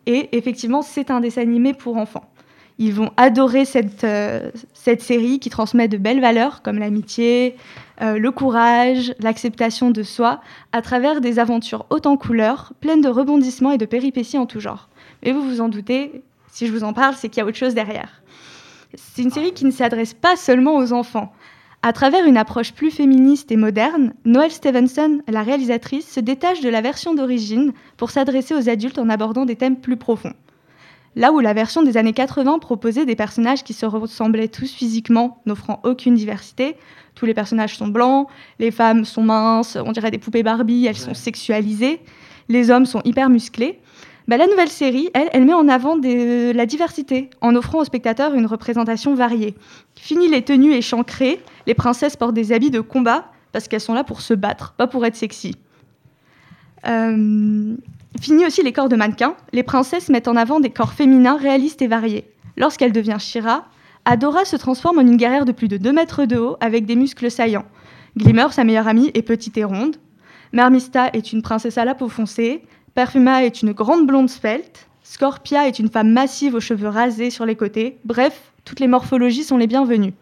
Et effectivement, c'est un dessin animé pour enfants. Ils vont adorer cette, euh, cette série qui transmet de belles valeurs comme l'amitié, euh, le courage, l'acceptation de soi, à travers des aventures hautes en couleurs, pleines de rebondissements et de péripéties en tout genre. Mais vous vous en doutez, si je vous en parle, c'est qu'il y a autre chose derrière. C'est une série qui ne s'adresse pas seulement aux enfants. À travers une approche plus féministe et moderne, Noelle Stevenson, la réalisatrice, se détache de la version d'origine pour s'adresser aux adultes en abordant des thèmes plus profonds. Là où la version des années 80 proposait des personnages qui se ressemblaient tous physiquement, n'offrant aucune diversité, tous les personnages sont blancs, les femmes sont minces, on dirait des poupées Barbie, elles sont sexualisées, les hommes sont hyper musclés, bah, la nouvelle série, elle, elle met en avant la diversité en offrant aux spectateurs une représentation variée. Fini les tenues échancrées, les princesses portent des habits de combat parce qu'elles sont là pour se battre, pas pour être sexy. Euh, fini aussi les corps de mannequins, les princesses mettent en avant des corps féminins réalistes et variés. Lorsqu'elle devient Shira, Adora se transforme en une guerrière de plus de 2 mètres de haut avec des muscles saillants. Glimmer, sa meilleure amie, est petite et ronde. Marmista est une princesse à la peau foncée. Perfuma est une grande blonde svelte. Scorpia est une femme massive aux cheveux rasés sur les côtés. Bref, toutes les morphologies sont les bienvenues.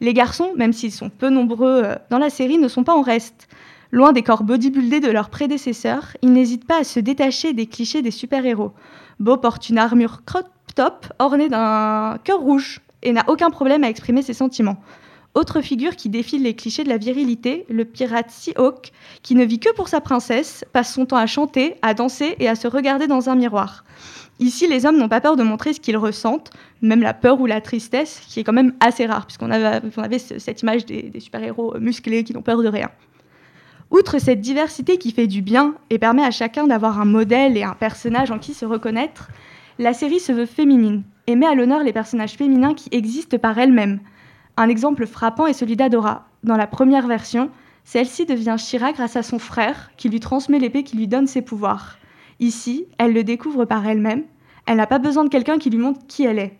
Les garçons, même s'ils sont peu nombreux euh, dans la série, ne sont pas en reste. Loin des corps bodybuildés de leurs prédécesseurs, ils n'hésitent pas à se détacher des clichés des super-héros. Beau porte une armure crop top ornée d'un cœur rouge et n'a aucun problème à exprimer ses sentiments. Autre figure qui défile les clichés de la virilité, le pirate Seahawk, qui ne vit que pour sa princesse, passe son temps à chanter, à danser et à se regarder dans un miroir. Ici, les hommes n'ont pas peur de montrer ce qu'ils ressentent, même la peur ou la tristesse, qui est quand même assez rare, puisqu'on avait, cette image des super-héros musclés qui n'ont peur de rien. Outre cette diversité qui fait du bien et permet à chacun d'avoir un modèle et un personnage en qui se reconnaître, la série se veut féminine et met à l'honneur les personnages féminins qui existent par elles-mêmes, un exemple frappant est celui d'Adora. Dans la première version, celle-ci devient Shira grâce à son frère, qui lui transmet l'épée qui lui donne ses pouvoirs. Ici, elle le découvre par elle-même. Elle n'a pas besoin de quelqu'un qui lui montre qui elle est.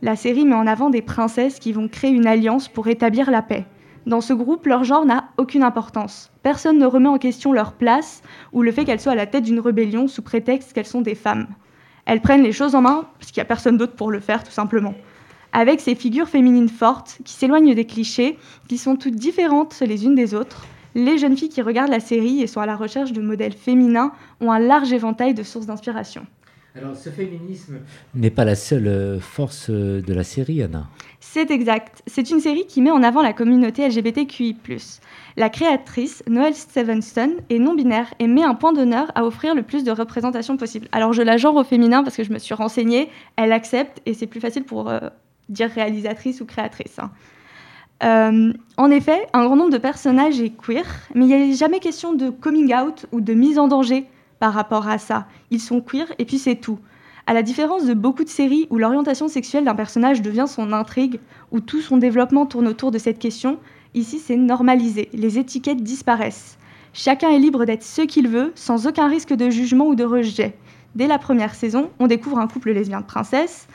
La série met en avant des princesses qui vont créer une alliance pour établir la paix. Dans ce groupe, leur genre n'a aucune importance. Personne ne remet en question leur place ou le fait qu'elles soient à la tête d'une rébellion sous prétexte qu'elles sont des femmes. Elles prennent les choses en main parce qu'il n'y a personne d'autre pour le faire, tout simplement avec ces figures féminines fortes qui s'éloignent des clichés, qui sont toutes différentes les unes des autres. Les jeunes filles qui regardent la série et sont à la recherche de modèles féminins ont un large éventail de sources d'inspiration. Alors ce féminisme n'est pas la seule euh, force euh, de la série, Anna. C'est exact. C'est une série qui met en avant la communauté LGBTQI. La créatrice, Noelle Stevenson, est non-binaire et met un point d'honneur à offrir le plus de représentation possible. Alors je la genre au féminin parce que je me suis renseignée, elle accepte et c'est plus facile pour euh, dire réalisatrice ou créatrice. Hein. Euh, en effet, un grand nombre de personnages est queer, mais il n'y a jamais question de coming out ou de mise en danger par rapport à ça. Ils sont queer et puis c'est tout. À la différence de beaucoup de séries où l'orientation sexuelle d'un personnage devient son intrigue, où tout son développement tourne autour de cette question, ici c'est normalisé, les étiquettes disparaissent. Chacun est libre d'être ce qu'il veut, sans aucun risque de jugement ou de rejet. Dès la première saison, on découvre un couple lesbien de princesse.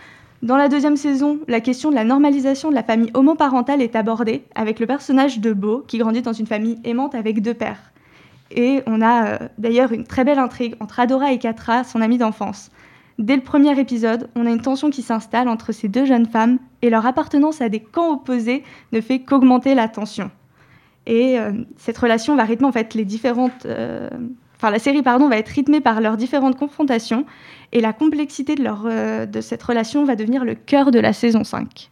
Dans la deuxième saison, la question de la normalisation de la famille homoparentale est abordée, avec le personnage de Beau, qui grandit dans une famille aimante avec deux pères. Et on a euh, d'ailleurs une très belle intrigue entre Adora et Katra, son amie d'enfance. Dès le premier épisode, on a une tension qui s'installe entre ces deux jeunes femmes et leur appartenance à des camps opposés ne fait qu'augmenter la tension. Et euh, cette relation va rythmer en fait les différentes. euh, Enfin, la série pardon va être rythmée par leurs différentes confrontations et la complexité de, leur, de cette relation va devenir le cœur de la saison 5.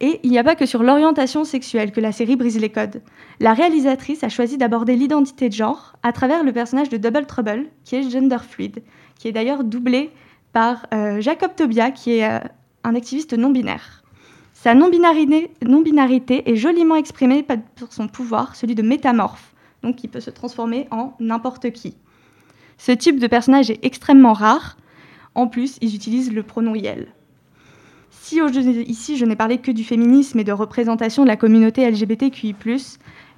Et il n'y a pas que sur l'orientation sexuelle que la série brise les codes. La réalisatrice a choisi d'aborder l'identité de genre à travers le personnage de Double Trouble, qui est gender fluid, qui est d'ailleurs doublé par euh, Jacob Tobia, qui est euh, un activiste non-binaire. Sa non-binarité est joliment exprimée par son pouvoir, celui de métamorphe, donc qui peut se transformer en n'importe qui. Ce type de personnage est extrêmement rare. En plus, ils utilisent le pronom Yel. Si ici je n'ai parlé que du féminisme et de représentation de la communauté LGBTQI+,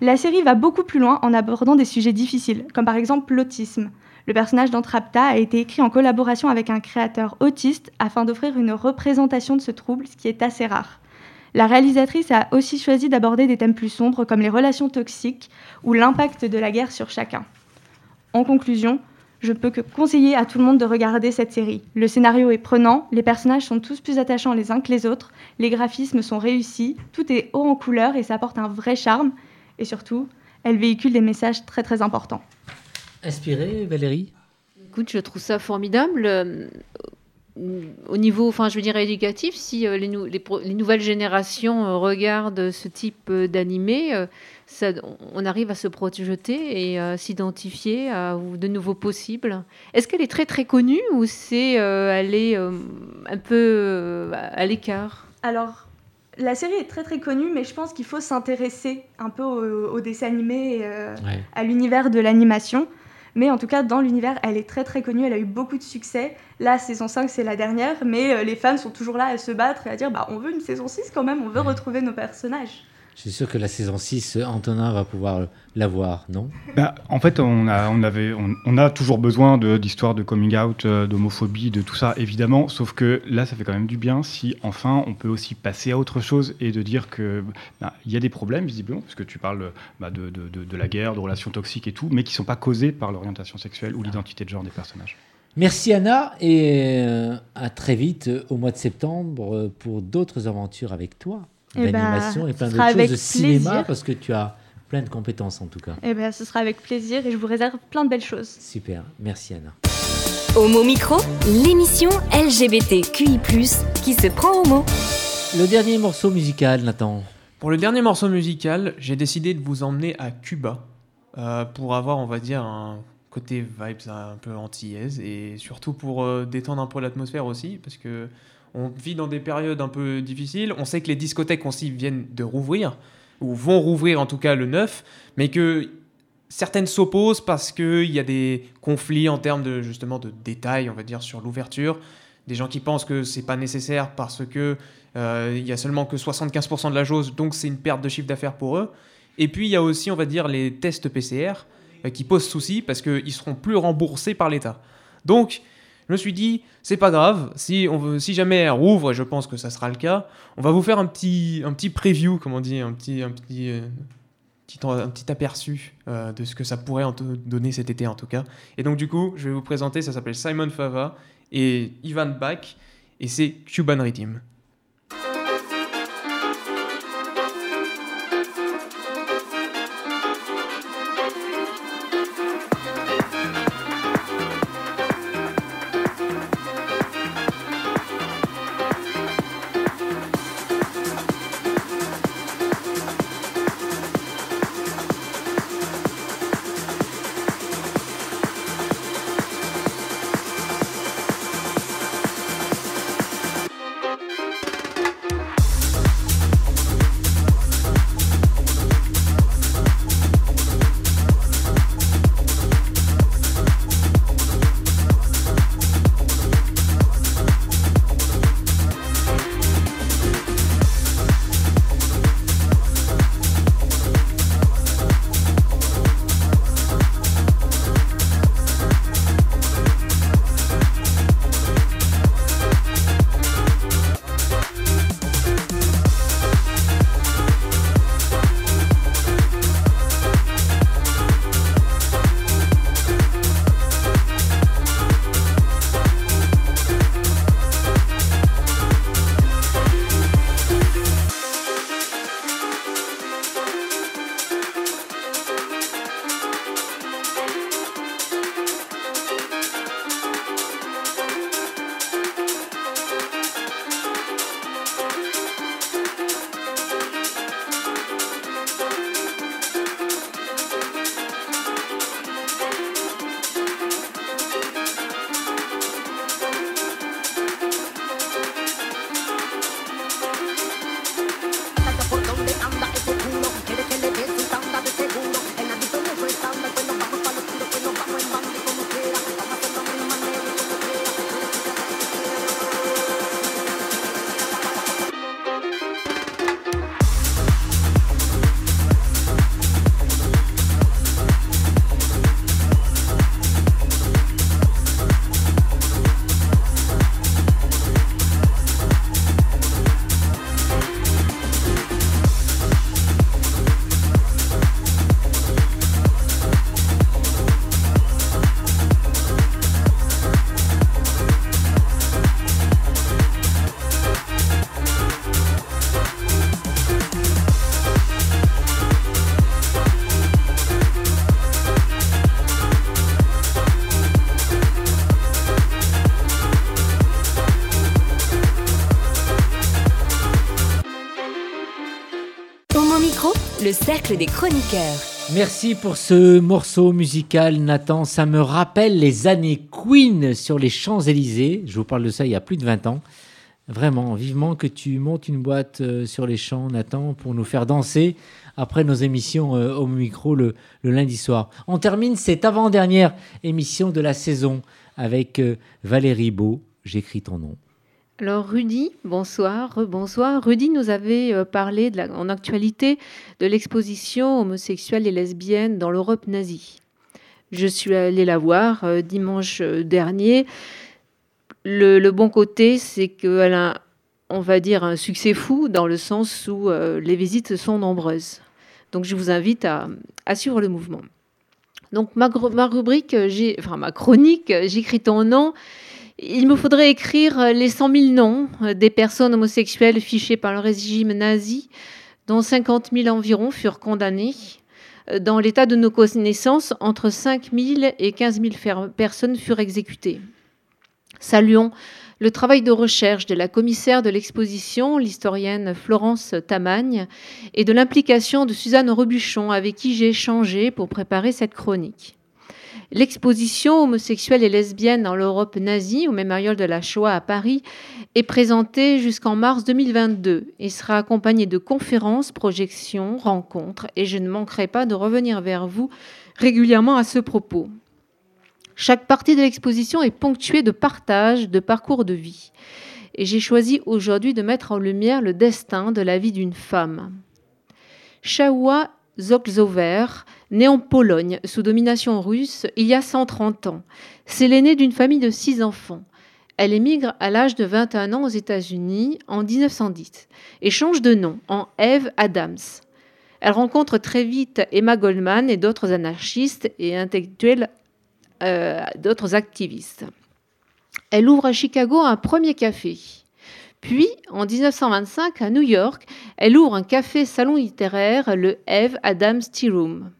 la série va beaucoup plus loin en abordant des sujets difficiles, comme par exemple l'autisme. Le personnage d'Entrapta a été écrit en collaboration avec un créateur autiste afin d'offrir une représentation de ce trouble, ce qui est assez rare. La réalisatrice a aussi choisi d'aborder des thèmes plus sombres comme les relations toxiques ou l'impact de la guerre sur chacun. En conclusion, je ne peux que conseiller à tout le monde de regarder cette série. Le scénario est prenant, les personnages sont tous plus attachants les uns que les autres, les graphismes sont réussis, tout est haut en couleur et ça apporte un vrai charme. Et surtout, elle véhicule des messages très très importants. Inspiré, Valérie? Écoute, je trouve ça formidable. Au niveau, enfin, je veux dire, éducatif, si euh, les, nou- les pro- les nouvelles générations euh, regardent ce type euh, d'animé, euh, on arrive à se projeter et à s'identifier à de nouveaux possibles. Est-ce qu'elle est très très connue ou c'est euh, elle est euh, un peu euh, à l'écart? Alors, la série est très très connue, mais je pense qu'il faut s'intéresser un peu au, au dessin animé et euh, Ouais. à l'univers de l'animation. Mais en tout cas, dans l'univers, elle est très très connue, elle a eu beaucoup de succès. La saison 5, c'est la dernière, mais euh, les fans sont toujours là à se battre et à dire bah, on veut une saison 6 quand même, on veut retrouver nos personnages. Je suis sûr que la saison 6, Antonin va pouvoir la voir, non? Bah, en fait, on a, on avait, on, on a toujours besoin d'histoires de, coming out, euh, d'homophobie, de tout ça, évidemment. Sauf que là, ça fait quand même du bien si enfin on peut aussi passer à autre chose et de dire que bah, y a des problèmes visiblement, puisque tu parles bah, de, de- la guerre, de relations toxiques et tout, mais qui sont pas causés par l'orientation sexuelle ou l'identité de genre des personnages. Merci Anna et euh, à très vite euh, au mois de septembre pour d'autres aventures avec toi. Eh ben, D'animation et plein d'autres choses avec de cinéma plaisir. parce que tu as plein de compétences en tout cas. Et bien, ce sera avec plaisir et je vous réserve plein de belles choses. Super, merci Anna. Homo Micro, l'émission LGBTQI+, qui se prend au mot. Le dernier morceau musical, Nathan. Pour le dernier morceau musical, j'ai décidé de vous emmener à Cuba euh, pour avoir, on va dire, un côté vibes un peu antillaise et surtout pour euh, détendre un peu l'atmosphère aussi parce que on vit dans des périodes un peu difficiles. On sait que les discothèques aussi viennent de rouvrir ou vont rouvrir en tout cas le 9, mais que certaines s'opposent parce qu'il y a des conflits en termes de justement de détails, on va dire, sur l'ouverture. Des gens qui pensent que c'est pas nécessaire parce que euh, il y a seulement que 75% de la jauge, donc c'est une perte de chiffre d'affaires pour eux. Et puis il y a aussi, on va dire, les tests PCR qui posent souci parce qu'ils seront plus remboursés par l'État. Donc, je me suis dit, c'est pas grave, si, on veut, si jamais elle rouvre, et je pense que ça sera le cas, on va vous faire un petit, un petit preview, comme on dit, un petit, un petit, euh, un petit aperçu euh, de ce que ça pourrait donner cet été en tout cas. Et donc du coup, je vais vous présenter, ça s'appelle Simon Fava et Ivan Bach, et c'est Cuban Rhythm. Merci pour ce morceau musical, Nathan. Ça me rappelle les années Queen sur les Champs-Élysées. Je vous parle de ça il y a plus de 20 ans. Vraiment, vivement que tu montes une boîte euh, sur les champs, Nathan, pour nous faire danser après nos émissions euh, au micro le, le lundi soir. On termine cette avant-dernière émission de la saison avec euh, Valérie Beau. J'écris ton nom. Alors Rudy, bonsoir, bonsoir. Rudy nous avait euh, parlé en actualité de l'exposition homosexuelle et lesbienne dans l'Europe nazie. Je suis allée la voir euh, dimanche euh, dernier. Le, bon côté, c'est qu'elle a, on va dire, un succès fou dans le sens où les visites sont nombreuses. Donc je vous invite à, suivre le mouvement. Donc ma, ma rubrique, enfin ma chronique, j'écris ton nom. Il me faudrait écrire euh, les 100 000 noms euh, des personnes homosexuelles fichées par le régime nazi, dont 50 000 environ furent condamnées. Euh, Dans l'état de nos connaissances, entre 5 000 et 15 000 fer- personnes furent exécutées. Saluons le travail de recherche de la commissaire de l'exposition, l'historienne Florence Tamagne, et de l'implication de Suzanne Rebuchon, avec qui j'ai échangé pour préparer cette chronique. L'exposition homosexuelle et lesbienne dans l'Europe nazie au mémorial de la Shoah à Paris est présentée jusqu'en mars 2022 et sera accompagnée de conférences, projections, rencontres et je ne manquerai pas de revenir vers vous régulièrement à ce propos. Chaque partie de l'exposition est ponctuée de partages, de parcours de vie. Et j'ai choisi aujourd'hui de mettre en lumière le destin de la vie d'une femme. Shawa Zokzover, née en Pologne sous domination russe il y a 130 ans. C'est l'aînée d'une famille de six enfants. Elle émigre à l'âge de 21 ans aux États-Unis en 1910 et change de nom en Eve Adams. Elle rencontre très vite Emma Goldman et d'autres anarchistes et intellectuels, euh, d'autres activistes. Elle ouvre à Chicago un premier café. Puis, en 1925, à New York, elle ouvre un café-salon littéraire, le Eve Adams Tea Room.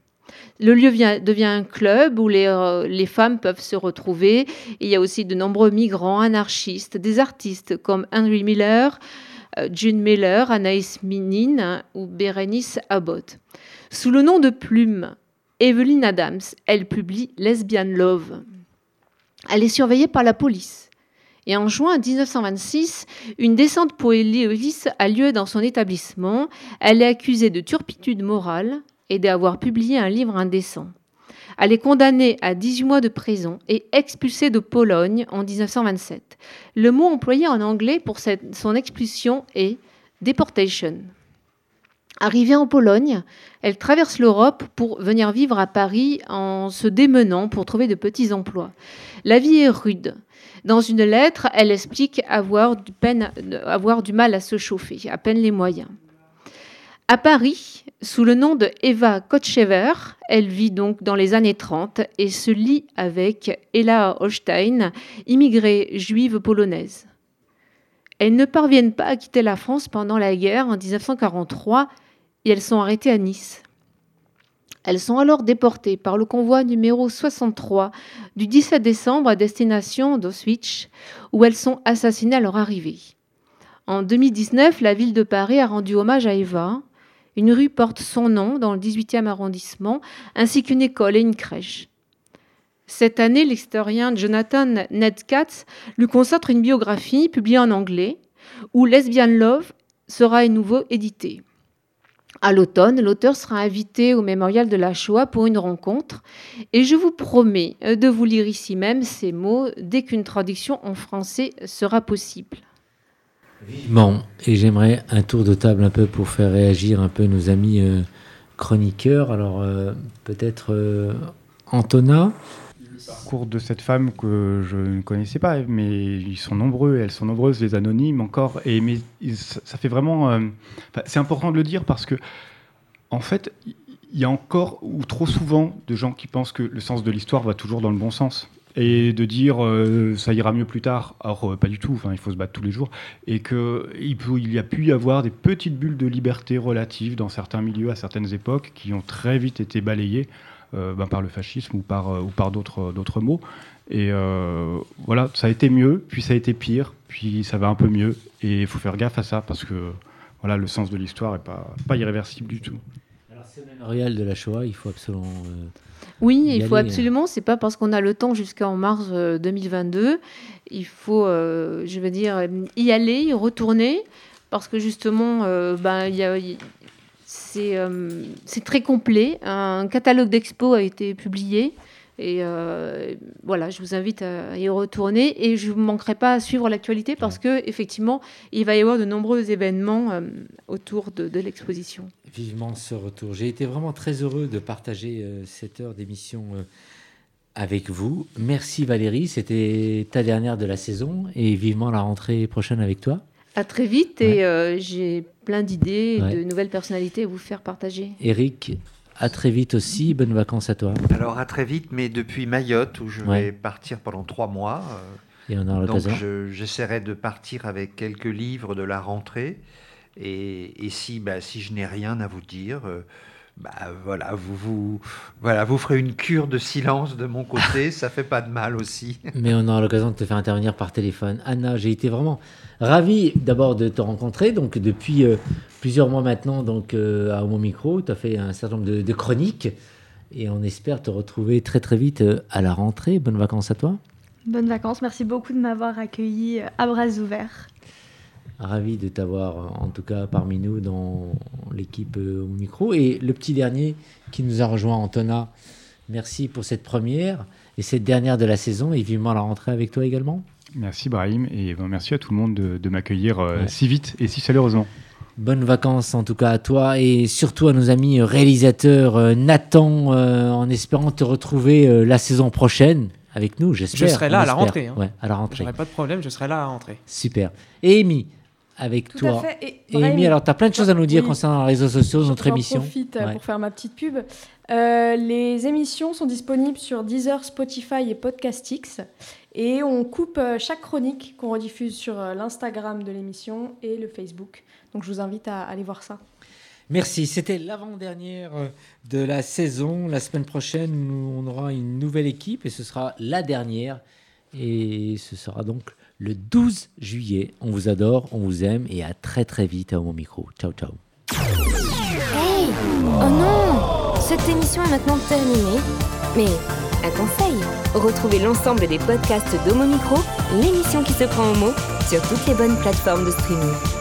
Le lieu vient- devient un club où les, euh, femmes peuvent se retrouver. Il y a aussi de nombreux migrants, anarchistes, des artistes comme Henry Miller, euh, June Miller, Anaïs Minin ou Berenice Abbott. Sous le nom de Plume, Evelyn Adams, elle publie Lesbian Love. Elle est surveillée par la police. Et en juin 1926, une descente police a lieu dans son établissement. Elle est accusée de turpitude morale et d'avoir publié un livre indécent. Elle est condamnée à 18 mois de prison et expulsée de Pologne en 1927. Le mot employé en anglais pour son expulsion est deportation. Arrivée en Pologne, elle traverse l'Europe pour venir vivre à Paris en se démenant pour trouver de petits emplois. La vie est rude. Dans une lettre, elle explique avoir du, peine- avoir du mal à se chauffer, à peine les moyens. À Paris, sous le nom de Eva Kotchever, elle vit donc dans les années 30 et se lie avec Ella Holstein, immigrée juive polonaise. Elles ne parviennent pas à quitter la France pendant la guerre en 1943 et elles sont arrêtées à Nice. Elles sont alors déportées par le convoi numéro 63 du 17 décembre à destination d'Auschwitz, où elles sont assassinées à leur arrivée. En 2019, la ville de Paris a rendu hommage à Eva. Une rue porte son nom dans le 18e arrondissement, ainsi qu'une école et une crèche. Cette année, l'historien Jonathan Ned Katz lui consacre une biographie publiée en anglais, où Lesbian Love sera à nouveau édité. À l'automne, l'auteur sera invité au mémorial de la Shoah pour une rencontre et je vous promets de vous lire ici même ces mots dès qu'une traduction en français sera possible. Bon, et j'aimerais un tour de table un peu pour faire réagir un peu nos amis euh, chroniqueurs. Alors, euh, peut-être euh, Antona parcours de cette femme que je ne connaissais pas, mais ils sont nombreux, elles sont nombreuses, les anonymes encore. Et mais ça fait vraiment, c'est important de le dire parce que, en fait, il y a encore ou trop souvent de gens qui pensent que le sens de l'histoire va toujours dans le bon sens et de dire euh, ça ira mieux plus tard. Alors euh, pas du tout. Enfin, il faut se battre tous les jours et que il, peut- il y a pu y avoir des petites bulles de liberté relatives dans certains milieux à certaines époques qui ont très vite été balayées euh, ben, par le fascisme ou par, d'autres, mots. Et voilà, ça a été mieux, puis ça a été pire, puis ça va un peu mieux. Et il faut faire gaffe à ça parce que voilà, le sens de l'histoire n'est pas, irréversible du tout. Alors, mémorial de la Shoah, il faut absolument. Euh, Oui, il faut aller. absolument. C'est pas parce qu'on a le temps jusqu'en mars euh, 2022. Il faut, euh, je veux dire, y aller, y retourner, parce que justement, euh, ben, y a- c'est euh, c'est très complet. Un catalogue d'expos a été publié. Et euh, voilà, je vous invite à y retourner et je ne manquerai pas à suivre l'actualité parce que effectivement, il va y avoir de nombreux événements euh, autour de, de l'exposition. Vivement ce retour. J'ai été vraiment très heureux de partager euh, cette heure d'émission avec vous. Merci Valérie, c'était ta dernière de la saison et vivement la rentrée prochaine avec toi. À très vite et j'ai plein d'idées, et Ouais. de nouvelles personnalités à vous faire partager. Eric, à très vite aussi. Bonnes vacances à toi. Alors à très vite, mais depuis Mayotte, où je Ouais. vais partir pendant trois mois. euh, Et on aura donc je- j'essaierai de partir avec quelques livres de la rentrée. Et, et si, bah, si je n'ai rien à vous dire, euh, bah, voilà, vous, vous, voilà, vous ferez une cure de silence de mon côté, ça fait pas de mal aussi. Mais on aura l'occasion de te faire intervenir par téléphone. Anna, j'ai été vraiment ravi d'abord de te rencontrer. Donc depuis euh, plusieurs mois maintenant, donc euh, à Homo Micro, tu as fait un certain nombre de, de chroniques et on espère te retrouver très très vite euh, à la rentrée. Bonnes vacances à toi. Bonnes vacances, merci beaucoup de m'avoir accueilli à bras ouverts. Ravi de t'avoir euh, en tout cas parmi nous dans l'équipe euh, Homo Micro. Et le petit dernier qui nous a rejoint, Antonin, merci pour cette première et cette dernière de la saison et vivement la rentrée avec toi également. Merci Brahim et ben, merci à tout le monde de, de m'accueillir euh, Ouais. si vite et si chaleureusement. Bonnes vacances en tout cas à toi et surtout à nos amis réalisateurs Nathan, euh, en espérant te retrouver euh, la saison prochaine avec nous, j'espère. Je serai là à la rentrée, hein. Ouais, à la rentrée. J'aurai pas de problème, je serai là à la rentrée. Super. Et Amy, avec Tout toi. à fait. Et Et Amy, alors tu as plein de choses à nous dire Oui. concernant les réseaux sociaux, notre émission. profite euh, Ouais. pour faire ma petite pub. Euh, les émissions sont disponibles sur Deezer, Spotify et Podcastix. Et on coupe euh, chaque chronique qu'on rediffuse sur l'Instagram de l'émission et le Facebook. Donc je vous invite à aller voir ça. Merci. C'était l'avant-dernière de la saison. La semaine prochaine, on aura une nouvelle équipe et ce sera la dernière. Et ce sera donc le 12 juillet. On vous adore, on vous aime et à très très vite à Homo Micro. Ciao, ciao. Hey Oh non Cette émission est maintenant terminée. Mais un conseil retrouvez l'ensemble des podcasts d'Homo Micro, l'émission qui se prend au mot, sur toutes les bonnes plateformes de streaming.